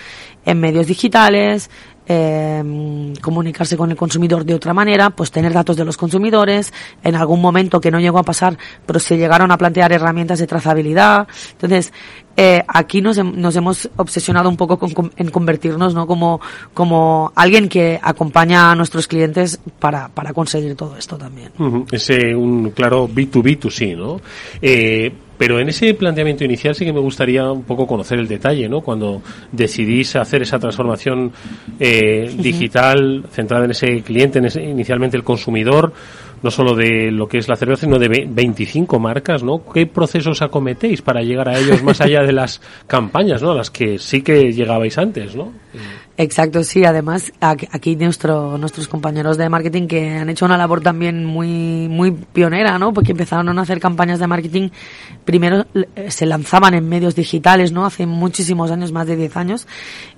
en medios digitales, eh, comunicarse con el consumidor de otra manera, pues tener datos de los consumidores, en algún momento que no llegó a pasar, pero se llegaron a plantear herramientas de trazabilidad. Entonces, eh, aquí nos, nos hemos obsesionado un poco con, en convertirnos ¿no? como, como alguien que acompaña a nuestros clientes para, para conseguir todo esto también. Ujú, Ese un claro B2B2C, ¿no? Eh, pero en ese planteamiento inicial sí que me gustaría un poco conocer el detalle, ¿no? Cuando decidís hacer esa transformación eh, digital centrada en ese cliente, en ese, inicialmente el consumidor, no solo de lo que es la cerveza, sino de ve- 25 marcas, ¿no? ¿Qué procesos acometéis para llegar a ellos más allá de las campañas, ¿no? A las que sí que llegabais antes, ¿no? Exacto, sí. Además, aquí nuestro, nuestros compañeros de marketing que han hecho una labor también muy, muy pionera, ¿no? Porque empezaron a hacer campañas de marketing. Primero eh, se lanzaban en medios digitales, ¿no? Hace muchísimos años, más de 10 años.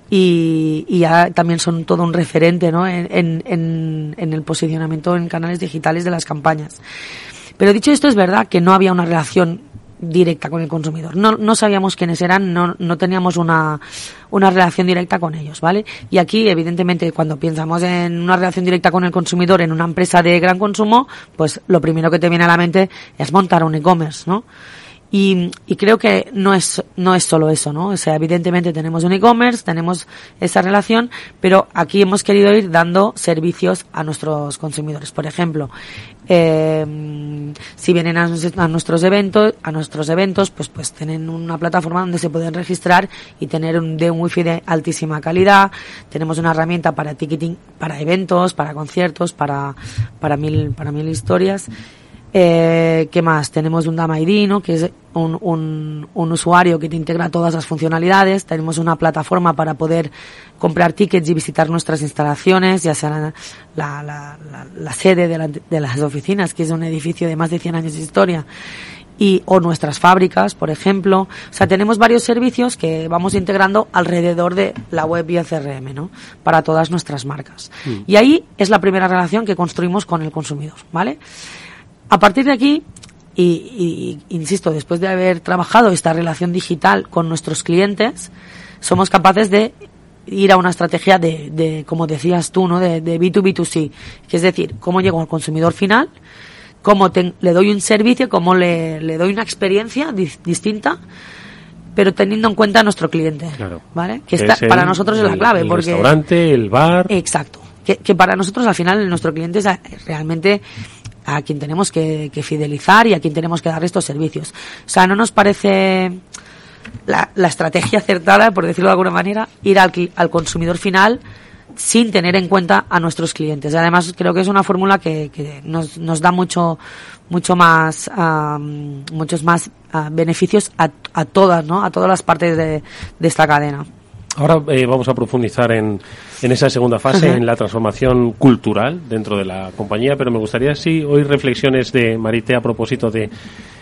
Y, y ya también son todo un referente, ¿no? En, en, en el posicionamiento en canales digitales de las campañas. Pero dicho esto, es verdad que no había una relación directa con el consumidor. No, no sabíamos quiénes eran, no, no teníamos una, una relación directa con ellos, ¿vale? Y aquí, evidentemente, cuando pensamos en una relación directa con el consumidor en una empresa de gran consumo, pues lo primero que te viene a la mente es montar un e-commerce, ¿no? Y, y, creo que no es, no es solo eso, ¿no? O sea, evidentemente tenemos un e-commerce, tenemos esa relación, pero aquí hemos querido ir dando servicios a nuestros consumidores. Por ejemplo, eh, si vienen a, a, nuestros eventos, a nuestros eventos, pues, pues tienen una plataforma donde se pueden registrar y tener un, de un wifi de altísima calidad. Tenemos una herramienta para ticketing, para eventos, para conciertos, para, para mil, para mil historias. Eh, ¿Qué más? Tenemos un DAM ID, ¿no? que es un, un, un, usuario que te integra todas las funcionalidades. Tenemos una plataforma para poder comprar tickets y visitar nuestras instalaciones, ya sea la, la, la, la sede de, de, las oficinas, que es un edificio de más de 100 años de historia. Y, o nuestras fábricas, por ejemplo. O sea, tenemos varios servicios que vamos integrando alrededor de la web y el CRM, ¿no? Para todas nuestras marcas. Mm. Y ahí es la primera relación que construimos con el consumidor, ¿vale? A partir de aquí, y, y, insisto, después de haber trabajado esta relación digital con nuestros clientes, somos capaces de ir a una estrategia de, de como decías tú, ¿no? De, de B2B2C, que es decir, cómo llego al consumidor final, cómo te, le doy un servicio, cómo le, le doy una experiencia di, distinta, pero teniendo en cuenta a nuestro cliente, claro. ¿vale? Que está, el, para nosotros es la clave, el porque restaurante, el bar, exacto, que, que para nosotros al final nuestro cliente es realmente a quien tenemos que, que, fidelizar y a quien tenemos que dar estos servicios. O sea, no nos parece la, la estrategia acertada, por decirlo de alguna manera, ir al, al, consumidor final sin tener en cuenta a nuestros clientes. Además creo que es una fórmula que, que nos, nos, da mucho mucho más um, muchos más uh, beneficios a, a, todas, ¿no? A todas las partes de, de esta cadena. Ahora eh, vamos a profundizar en, en esa segunda fase, en la transformación cultural dentro de la compañía, pero me gustaría sí oír reflexiones de Marité a propósito de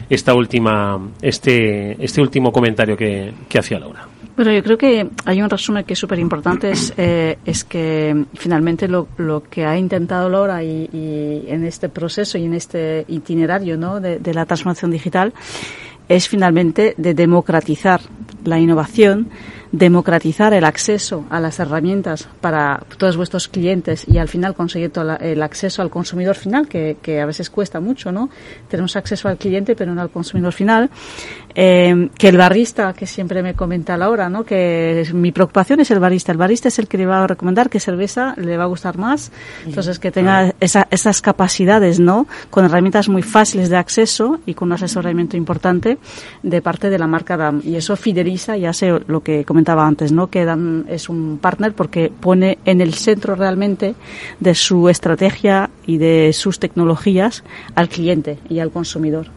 esta última, este, este último comentario que, que hacía Laura. Bueno, yo creo que hay un resumen que es súper importante, es, eh, es que finalmente lo, lo, que ha intentado Laura y, y, en este proceso y en este itinerario ¿no? de, de la transformación digital es finalmente de democratizar la innovación, democratizar el acceso a las herramientas para todos vuestros clientes y al final conseguir todo el acceso al consumidor final, que, que, a veces cuesta mucho, ¿no? Tenemos acceso al cliente, pero no al consumidor final. Eh, que el barista, que siempre me comenta Laura, ¿no? Que mi preocupación es el barista. El barista es el que le va a recomendar qué cerveza le va a gustar más. Entonces, que tenga esa, esas capacidades, ¿no? Con herramientas muy fáciles de acceso y con un asesoramiento importante de parte de la marca DAM. Y eso fideliza y hace lo que comentaba antes, ¿no? Que DAM es un partner porque pone en el centro realmente de su estrategia y de sus tecnologías al cliente y al consumidor.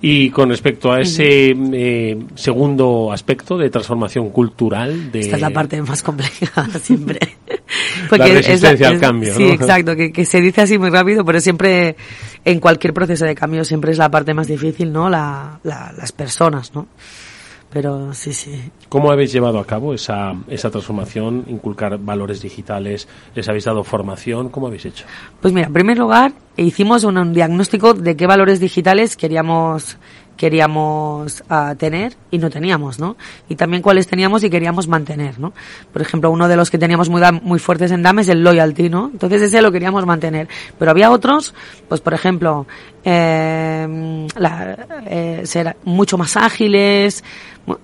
Y con respecto a ese eh, segundo aspecto de transformación cultural, de esta es la parte más compleja siempre. Porque la resistencia es la, es, al cambio. Sí, ¿no? exacto, que, que, se dice así muy rápido, pero siempre en cualquier proceso de cambio siempre es la parte más difícil, ¿no? La, la, las personas, ¿no? Pero sí, sí. ¿Cómo habéis llevado a cabo esa, esa transformación, inculcar valores digitales? ¿Les habéis dado formación? ¿Cómo habéis hecho? Pues mira, en primer lugar, hicimos un, un diagnóstico de qué valores digitales queríamos queríamos uh, tener y no teníamos, ¿no? Y también cuáles teníamos y queríamos mantener, ¿no? Por ejemplo, uno de los que teníamos muy, muy fuertes en DAM es el loyalty, ¿no? Entonces ese lo queríamos mantener. Pero había otros, pues por ejemplo, eh, la, eh, ser mucho más ágiles,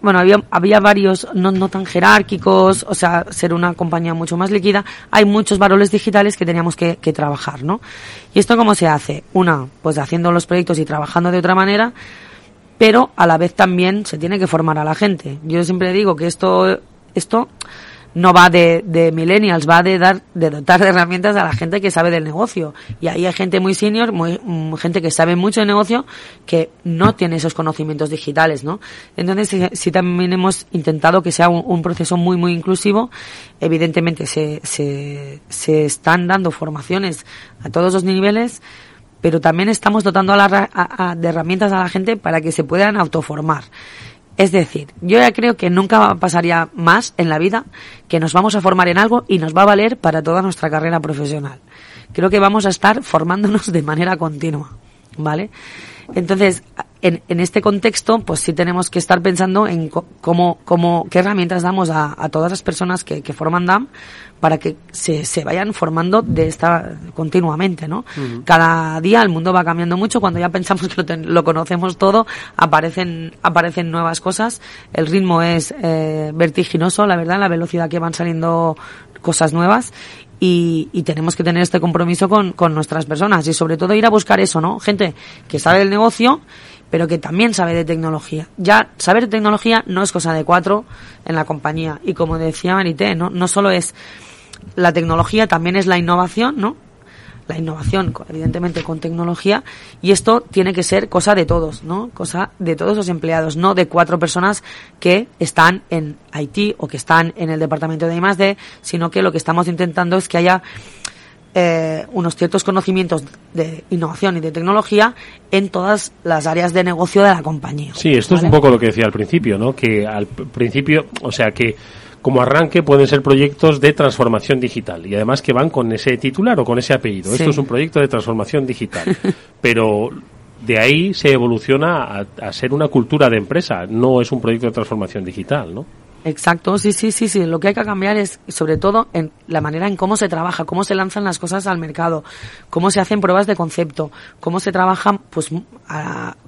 bueno, había, había varios no, no tan jerárquicos, o sea, ser una compañía mucho más líquida. Hay muchos valores digitales que teníamos que, que trabajar, ¿no? ¿Y esto cómo se hace? Una, pues haciendo los proyectos y trabajando de otra manera, pero a la vez también se tiene que formar a la gente. Yo siempre digo que esto, esto no va de, de millennials, va de dar, de dotar de herramientas a la gente que sabe del negocio. Y ahí hay gente muy senior, muy, gente que sabe mucho de negocio, que no tiene esos conocimientos digitales, ¿no? Entonces, sí, sí también hemos intentado que sea un, un, proceso muy, muy inclusivo. Evidentemente se, se, se están dando formaciones a todos los niveles, pero también estamos dotando a la, a, de herramientas a la gente para que se puedan autoformar. Es decir, yo ya creo que nunca pasaría más en la vida que nos vamos a formar en algo y nos va a valer para toda nuestra carrera profesional. Creo que vamos a estar formándonos de manera continua, ¿vale? Entonces, en, en, este contexto, pues sí tenemos que estar pensando en cómo, cómo, qué herramientas damos a, a todas las personas que, que, forman DAM para que se, se vayan formando de esta continuamente, ¿no? Cada día el mundo va cambiando mucho. Cuando ya pensamos que lo, lo, conocemos todo, aparecen, aparecen nuevas cosas. El ritmo es eh, vertiginoso, la verdad, la velocidad que van saliendo cosas nuevas y, y, tenemos que tener este compromiso con, con, nuestras personas y sobre todo ir a buscar eso, ¿no? Gente que sabe del negocio, pero que también sabe de tecnología. Ya saber de tecnología no es cosa de cuatro en la compañía y como decía Marité, no, no solo es la tecnología, también es la innovación, ¿no? la innovación, evidentemente con tecnología, y esto tiene que ser cosa de todos, ¿no? Cosa de todos los empleados, no de cuatro personas que están en IT o que están en el departamento de I+D, sino que lo que estamos intentando es que haya eh, unos ciertos conocimientos de innovación y de tecnología en todas las áreas de negocio de la compañía. Sí, esto es un poco lo que decía al principio, ¿no? Que al principio, o sea, que como arranque pueden ser proyectos de transformación digital y además que van con ese titular o con ese apellido. Esto es un proyecto de transformación digital, pero de ahí se evoluciona a, a, ser una cultura de empresa, no es un proyecto de transformación digital, ¿no? Exacto, sí, sí, sí, sí. Lo que hay que cambiar es, sobre todo, en la manera en cómo se trabaja, cómo se lanzan las cosas al mercado, cómo se hacen pruebas de concepto, cómo se trabajan, pues,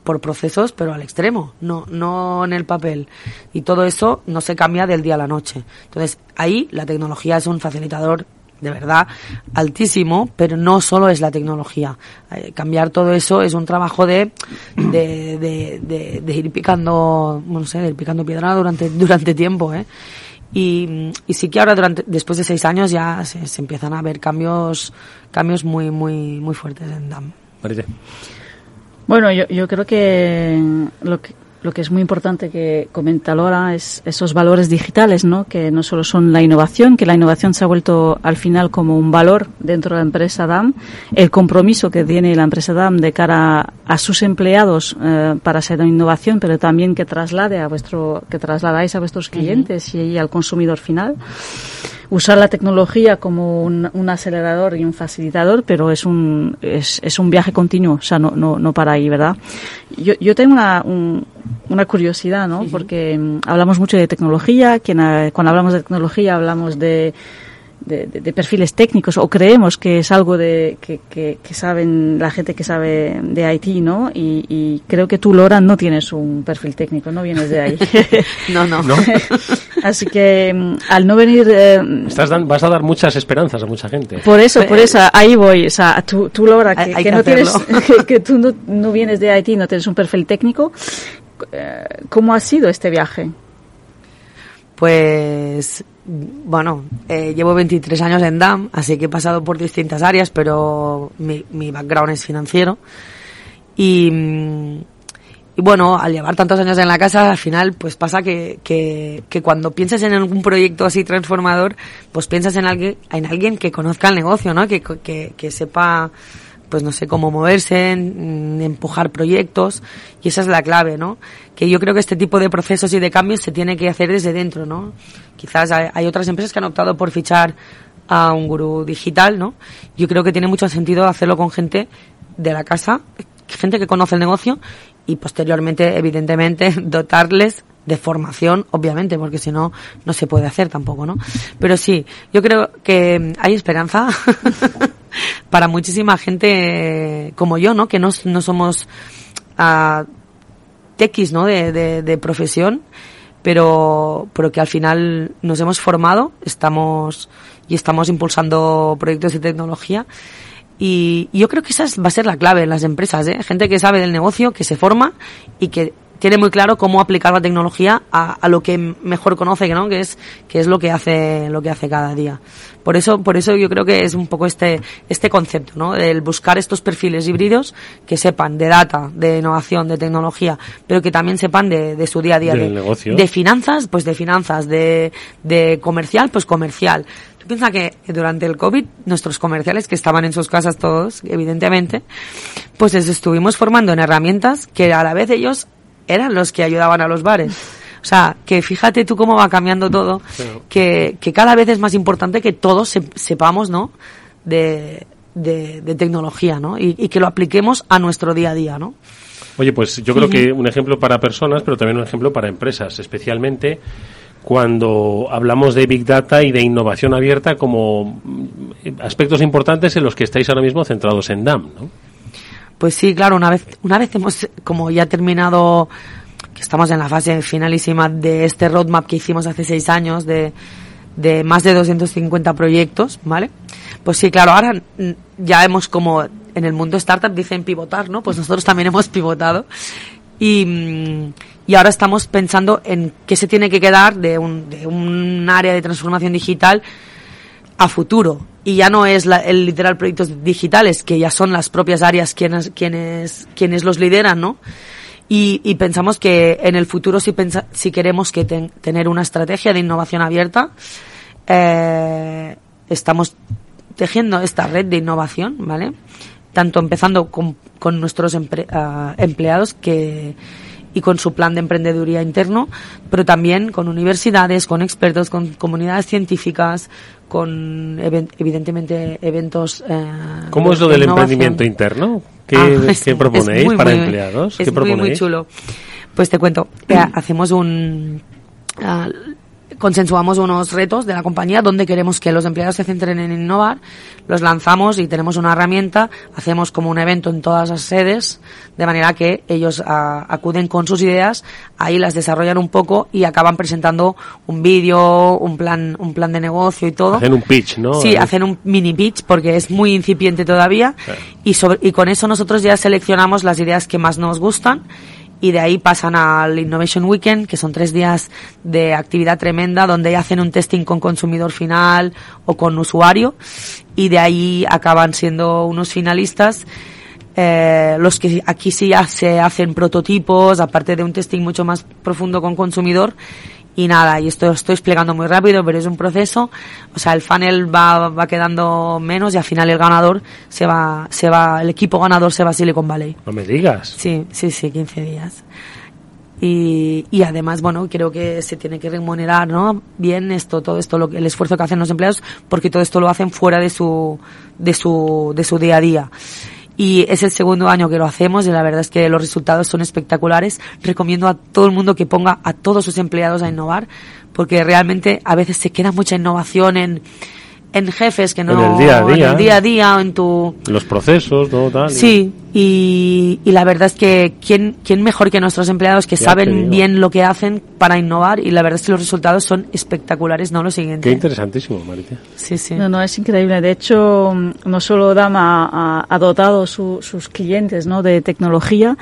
por procesos, pero al extremo, no, no en el papel. Y todo eso no se cambia del día a la noche. Entonces, ahí la tecnología es un facilitador de verdad altísimo, pero no solo es la tecnología. Eh, cambiar todo eso es un trabajo de, de, de, de, ir picando, no sé, de ir picando piedra durante, durante tiempo, ¿eh? Y, y sí que ahora durante, después de seis años ya se, se empiezan a ver cambios, cambios muy, muy, muy fuertes en DAM. Bueno, yo, yo creo que lo que lo que es muy importante que comenta Laura es esos valores digitales, ¿no? Que no solo son la innovación, que la innovación se ha vuelto al final como un valor dentro de la empresa DAM, el compromiso que tiene la empresa DAM de cara a sus empleados eh, para ser innovación, pero también que traslade a vuestro, que trasladáis a vuestros clientes y al consumidor final usar la tecnología como un, un, acelerador y un facilitador, pero es un, es, es un viaje continuo, o sea, no, no, no para ahí, ¿verdad? Yo, yo tengo una, un, una curiosidad, ¿no? Porque um, hablamos mucho de tecnología, quien, cuando hablamos de tecnología hablamos de de, de, perfiles técnicos o creemos que es algo de que, que, que, saben la gente que sabe de IT, ¿no? Y, y, creo que tú, Laura, no tienes un perfil técnico, no vienes de ahí. no, no. Así que mm, al no venir... Eh, Estás vas a dar muchas esperanzas a mucha gente. Por eso, por eso, ahí voy. O sea, tú, tú Laura, que, que no tienes, que, tú no, no vienes de IT, no tienes un perfil técnico, eh, ¿cómo ha sido este viaje? Pues bueno, eh, llevo 23 años en DAM, así que he pasado por distintas áreas, pero mi, mi background es financiero. Y, y, bueno, al llevar tantos años en la casa, al final, pues pasa que, que, que, cuando piensas en algún proyecto así transformador, pues piensas en alguien, en alguien que conozca el negocio, ¿no? Que, que, que sepa, pues no sé cómo moverse, en, empujar proyectos y esa es la clave, ¿no? Que yo creo que este tipo de procesos y de cambios se tiene que hacer desde dentro, ¿no? Quizás hay, otras empresas que han optado por fichar a un gurú digital, ¿no? Yo creo que tiene mucho sentido hacerlo con gente de la casa, gente que conoce el negocio y posteriormente, evidentemente, dotarles de formación, obviamente, porque si no, no se puede hacer tampoco, ¿no? Pero sí, yo creo que hay esperanza para muchísima gente como yo, ¿no? Que no, no somos uh, techis, ¿no? De, de, de, profesión, pero, pero que al final nos hemos formado, estamos y estamos impulsando proyectos de tecnología. Y, y yo creo que esa va a ser la clave en las empresas, ¿eh? Gente que sabe del negocio, que se forma y que tiene muy claro cómo aplicar la tecnología a, a, lo que mejor conoce, ¿no? Que es, que es lo que hace, lo que hace cada día. Por eso, por eso yo creo que es un poco este, este concepto, ¿no? El buscar estos perfiles híbridos que sepan de data, de innovación, de tecnología, pero que también sepan de, de su día a día. De, negocio. de finanzas, pues de finanzas, de, de comercial, pues comercial. Tú piensas que durante el COVID, nuestros comerciales que estaban en sus casas todos, evidentemente, pues les estuvimos formando en herramientas que a la vez ellos eran los que ayudaban a los bares. O sea, que fíjate tú cómo va cambiando todo, que, que cada vez es más importante que todos sepamos, ¿no? De, de, de, tecnología, ¿no? Y, y, que lo apliquemos a nuestro día a día, ¿no? Oye, pues yo creo que un ejemplo para personas, pero también un ejemplo para empresas, especialmente cuando hablamos de Big Data y de innovación abierta como mm, aspectos importantes en los que estáis ahora mismo centrados en DAM, ¿no? Pues sí, claro, una vez, una vez hemos como ya terminado, que estamos en la fase finalísima de este roadmap que hicimos hace seis años de, de más de 250 proyectos, ¿vale? Pues sí, claro, ahora ya hemos como en el mundo startup dicen pivotar, ¿no? Pues nosotros también hemos pivotado y, y ahora estamos pensando en qué se tiene que quedar de un, de un área de transformación digital a futuro. Y ya no es la, el literal proyectos digitales, que ya son las propias áreas quienes, quienes, quienes los lideran, ¿no? Y, pensamos que en el futuro si, pensa, si queremos que ten, tener una estrategia de innovación abierta, eh, estamos tejiendo esta red de innovación, ¿vale? Tanto empezando con, con nuestros uh, empleados que y con su plan de emprendeduría interno, pero también con universidades, con expertos, con comunidades científicas, con evidentemente eventos. Eh, ¿Cómo es lo del emprendimiento interno? ¿Qué, ah, ¿qué proponéis muy, para muy, empleados? Es ¿Qué muy, muy chulo. Pues te cuento, eh, hacemos un. Uh, consensuamos unos retos de la compañía donde queremos que los empleados se centren en innovar, los lanzamos y tenemos una herramienta, hacemos como un evento en todas las sedes, de manera que ellos a, acuden con sus ideas, ahí las desarrollan un poco y acaban presentando un vídeo, un plan, un plan de negocio y todo. Hacen un pitch, ¿no? Sí, hacen un mini pitch porque es muy incipiente todavía y, sobre, y con eso nosotros ya seleccionamos las ideas que más nos gustan y de ahí pasan al Innovation Weekend, que son tres días de actividad tremenda donde hacen un testing con consumidor final o con usuario y de ahí acaban siendo unos finalistas. Eh, los que aquí sí ya se hacen prototipos, aparte de un testing mucho más profundo con consumidor y nada, y esto estoy explicando muy rápido, pero es un proceso, o sea, el funnel va, va quedando menos y al final el ganador se va, se va, el equipo ganador se va a Silicon Valley. No me digas. Sí, sí, sí, 15 días. Y, y además, bueno, creo que se tiene que remunerar, ¿no? Bien esto, todo esto, lo, el esfuerzo que hacen los empleados, porque todo esto lo hacen fuera de su, de su, de su día a día y es el segundo año que lo hacemos y la verdad es que los resultados son espectaculares. Recomiendo a todo el mundo que ponga a todos sus empleados a innovar porque realmente a veces se queda mucha innovación en en jefes que no en el día a día, en día, a día en tu los procesos todo tal sí y, y la verdad es que quién quién mejor que nuestros empleados que Ya saben bien lo que hacen para innovar y la verdad es que los resultados son espectaculares no lo siguiente. Qué interesantísimo Marita. Sí sí. No no es increíble. De hecho no solo Dama ha, ha dotado su, sus clientes no de tecnología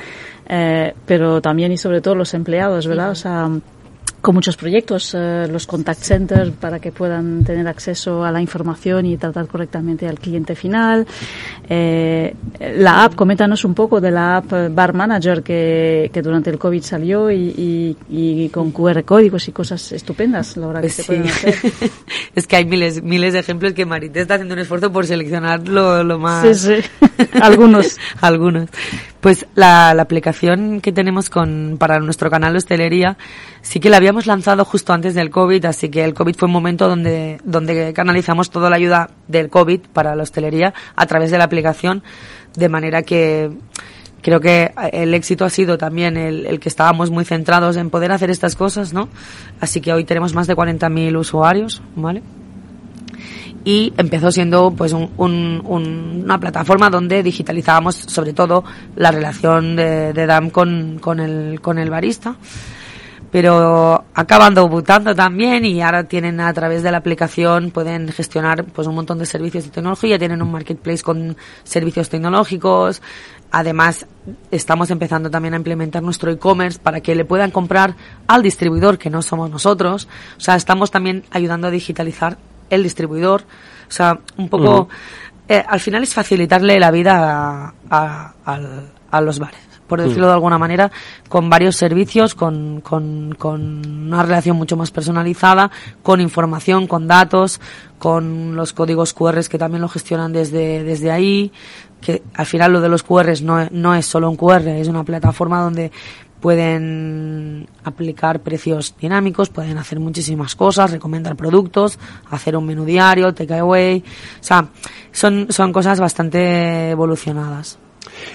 eh, pero también y sobre todo los empleados verdad o sea con muchos proyectos, eh, los contact centers para que puedan tener acceso a la información y tratar correctamente al cliente final. Eh, la app, coméntanos un poco de la app Bar Manager que, que durante el COVID salió y, y, y, con QR códigos y cosas estupendas, la verdad que pues se sí. pueden hacer. es que hay miles, miles de ejemplos que Marité está haciendo un esfuerzo por seleccionar lo, lo más... Sí, sí. Algunos. Algunos. Pues la, la, aplicación que tenemos con, para nuestro canal de hostelería sí que la habíamos lanzado justo antes del COVID, así que el COVID fue un momento donde, donde canalizamos toda la ayuda del COVID para la hostelería a través de la aplicación, de manera que creo que el éxito ha sido también el, el que estábamos muy centrados en poder hacer estas cosas, ¿no? Así que hoy tenemos más de 40.000 usuarios, ¿vale? y empezó siendo pues un, un, un, una plataforma donde digitalizábamos sobre todo la relación de, de DAM con, con, el, con el barista pero acaban debutando también y ahora tienen a través de la aplicación pueden gestionar pues un montón de servicios de tecnología tienen un marketplace con servicios tecnológicos además estamos empezando también a implementar nuestro e-commerce para que le puedan comprar al distribuidor que no somos nosotros o sea estamos también ayudando a digitalizar el distribuidor. O sea, un poco. Uh -huh. eh, al final es facilitarle la vida a, a, a los bares, por decirlo uh -huh. de alguna manera, con varios servicios, con, con, con una relación mucho más personalizada, con información, con datos, con los códigos QR que también lo gestionan desde, desde ahí. Que al final lo de los QR no, no es solo un QR, es una plataforma donde pueden aplicar precios dinámicos, pueden hacer muchísimas cosas, recomendar productos, hacer un menú diario, take away, o sea, son, son cosas bastante evolucionadas.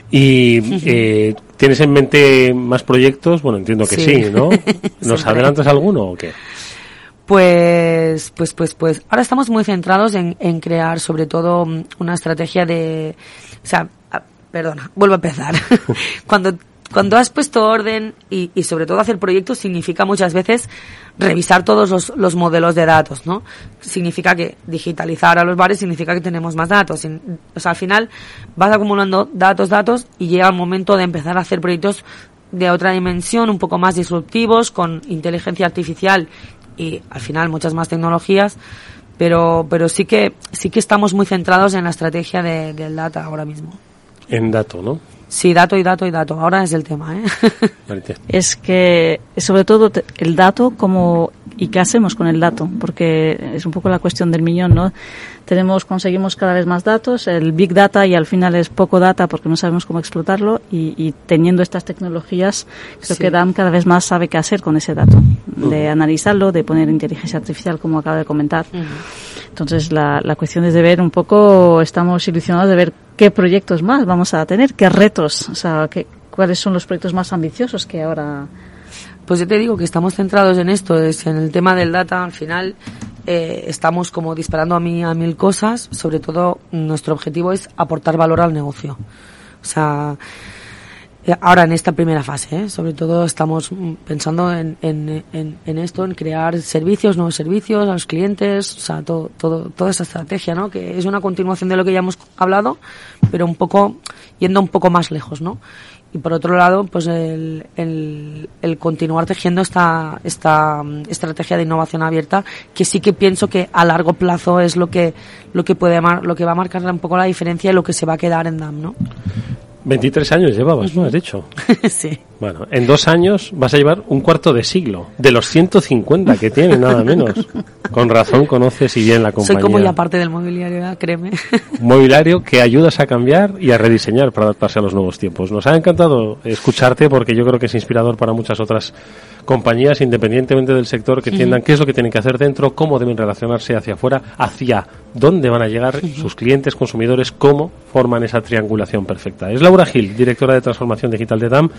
Y eh, ¿tienes en mente más proyectos? Bueno, entiendo que sí, ¿no? ¿Nos adelantas alguno o qué? Pues, pues, pues, pues, ahora estamos muy centrados en, en crear sobre todo una estrategia de, o sea, perdona, vuelvo a empezar. Cuando cuando has puesto orden y, y, sobre todo hacer proyectos significa muchas veces revisar todos los, los, modelos de datos, ¿no? Significa que digitalizar a los bares significa que tenemos más datos. O sea, al final vas acumulando datos, datos y llega el momento de empezar a hacer proyectos de otra dimensión, un poco más disruptivos, con inteligencia artificial y al final muchas más tecnologías. Pero, pero sí que, sí que estamos muy centrados en la estrategia de, del data ahora mismo. En dato, ¿no? Sí, dato y dato y dato. Ahora es el tema, ¿eh? es que, sobre todo, el dato como y qué hacemos con el dato, porque es un poco la cuestión del millón, ¿no? Tenemos, conseguimos cada vez más datos, el big data y al final es poco data porque no sabemos cómo explotarlo y, y teniendo estas tecnologías, creo sí. que DAM cada vez más sabe qué hacer con ese dato, uh -huh. de analizarlo, de poner inteligencia artificial, como acaba de comentar. Uh -huh. Entonces, la, la cuestión es de ver un poco, estamos ilusionados de ver qué proyectos más vamos a tener, qué retos, o sea, qué, cuáles son los proyectos más ambiciosos que ahora. Pues yo te digo que estamos centrados en esto, es en el tema del data. Al final eh, estamos como disparando a mí a mil cosas. Sobre todo nuestro objetivo es aportar valor al negocio. O sea, ahora en esta primera fase, ¿eh? sobre todo estamos pensando en, en, esto, en crear servicios, nuevos servicios a los clientes, o sea, todo, todo, toda esa estrategia, ¿no? Que es una continuación de lo que ya hemos hablado, pero un poco, yendo un poco más lejos, ¿no? Y por otro lado, pues el, el, el continuar tejiendo esta, esta estrategia de innovación abierta, que sí que pienso que a largo plazo es lo que, lo que puede, lo que va a marcar un poco la diferencia y lo que se va a quedar en DAM, ¿no? 23 años llevabas, ¿no? Has dicho. sí. Bueno, en dos años vas a llevar un cuarto de siglo, de los 150 que tiene, nada menos. Con razón conoces y bien la compañía. Soy como ya parte del mobiliario, créeme. Mobiliario que ayudas a cambiar y a rediseñar para adaptarse a los nuevos tiempos. Nos ha encantado escucharte porque yo creo que es inspirador para muchas otras compañías, independientemente del sector, que entiendan qué es lo que tienen que hacer dentro, cómo deben relacionarse hacia afuera, hacia dónde van a llegar sus clientes, consumidores, cómo forman esa triangulación perfecta. Es Laura Gil, directora de Transformación Digital de DAM.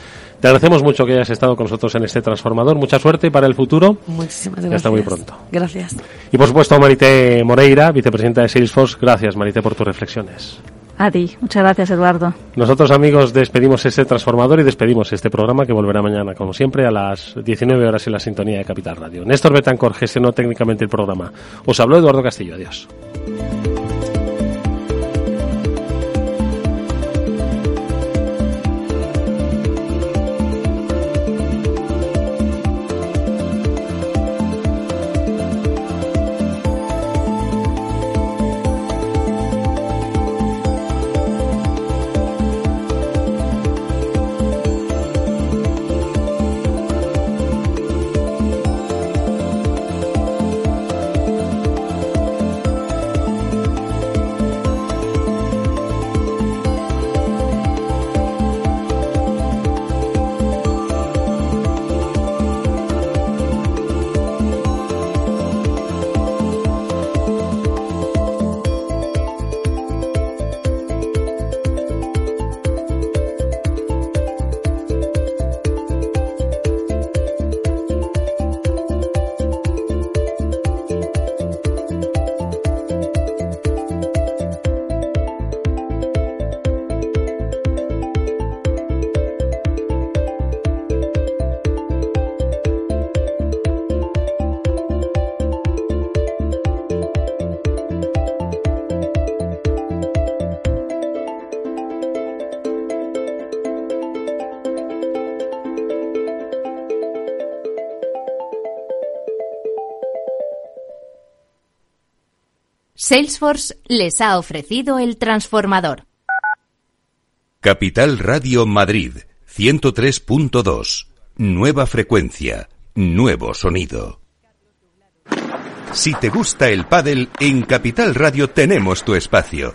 Te agradecemos mucho que hayas estado con nosotros en este transformador. Mucha suerte para el futuro. Muchísimas gracias. Y hasta muy pronto. Gracias. Y por supuesto, Marité Moreira, vicepresidenta de Salesforce. Gracias, Marité, por tus reflexiones. A ti. Muchas gracias, Eduardo. Nosotros, amigos, despedimos este transformador y despedimos este programa que volverá mañana, como siempre, a las 19 horas en la sintonía de Capital Radio. Néstor Betancor gestionó técnicamente el programa. Os habló Eduardo Castillo. Adiós. Salesforce les ha ofrecido el transformador. Capital Radio Madrid 103.2. Nueva frecuencia, nuevo sonido. Si te gusta el pádel, en Capital Radio tenemos tu espacio.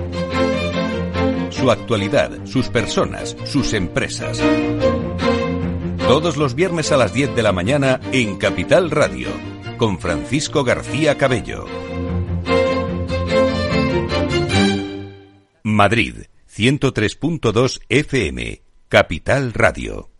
su actualidad, sus personas, sus empresas. Todos los viernes a las 10 de la mañana en Capital Radio, con Francisco García Cabello. Madrid, 103.2 FM, Capital Radio.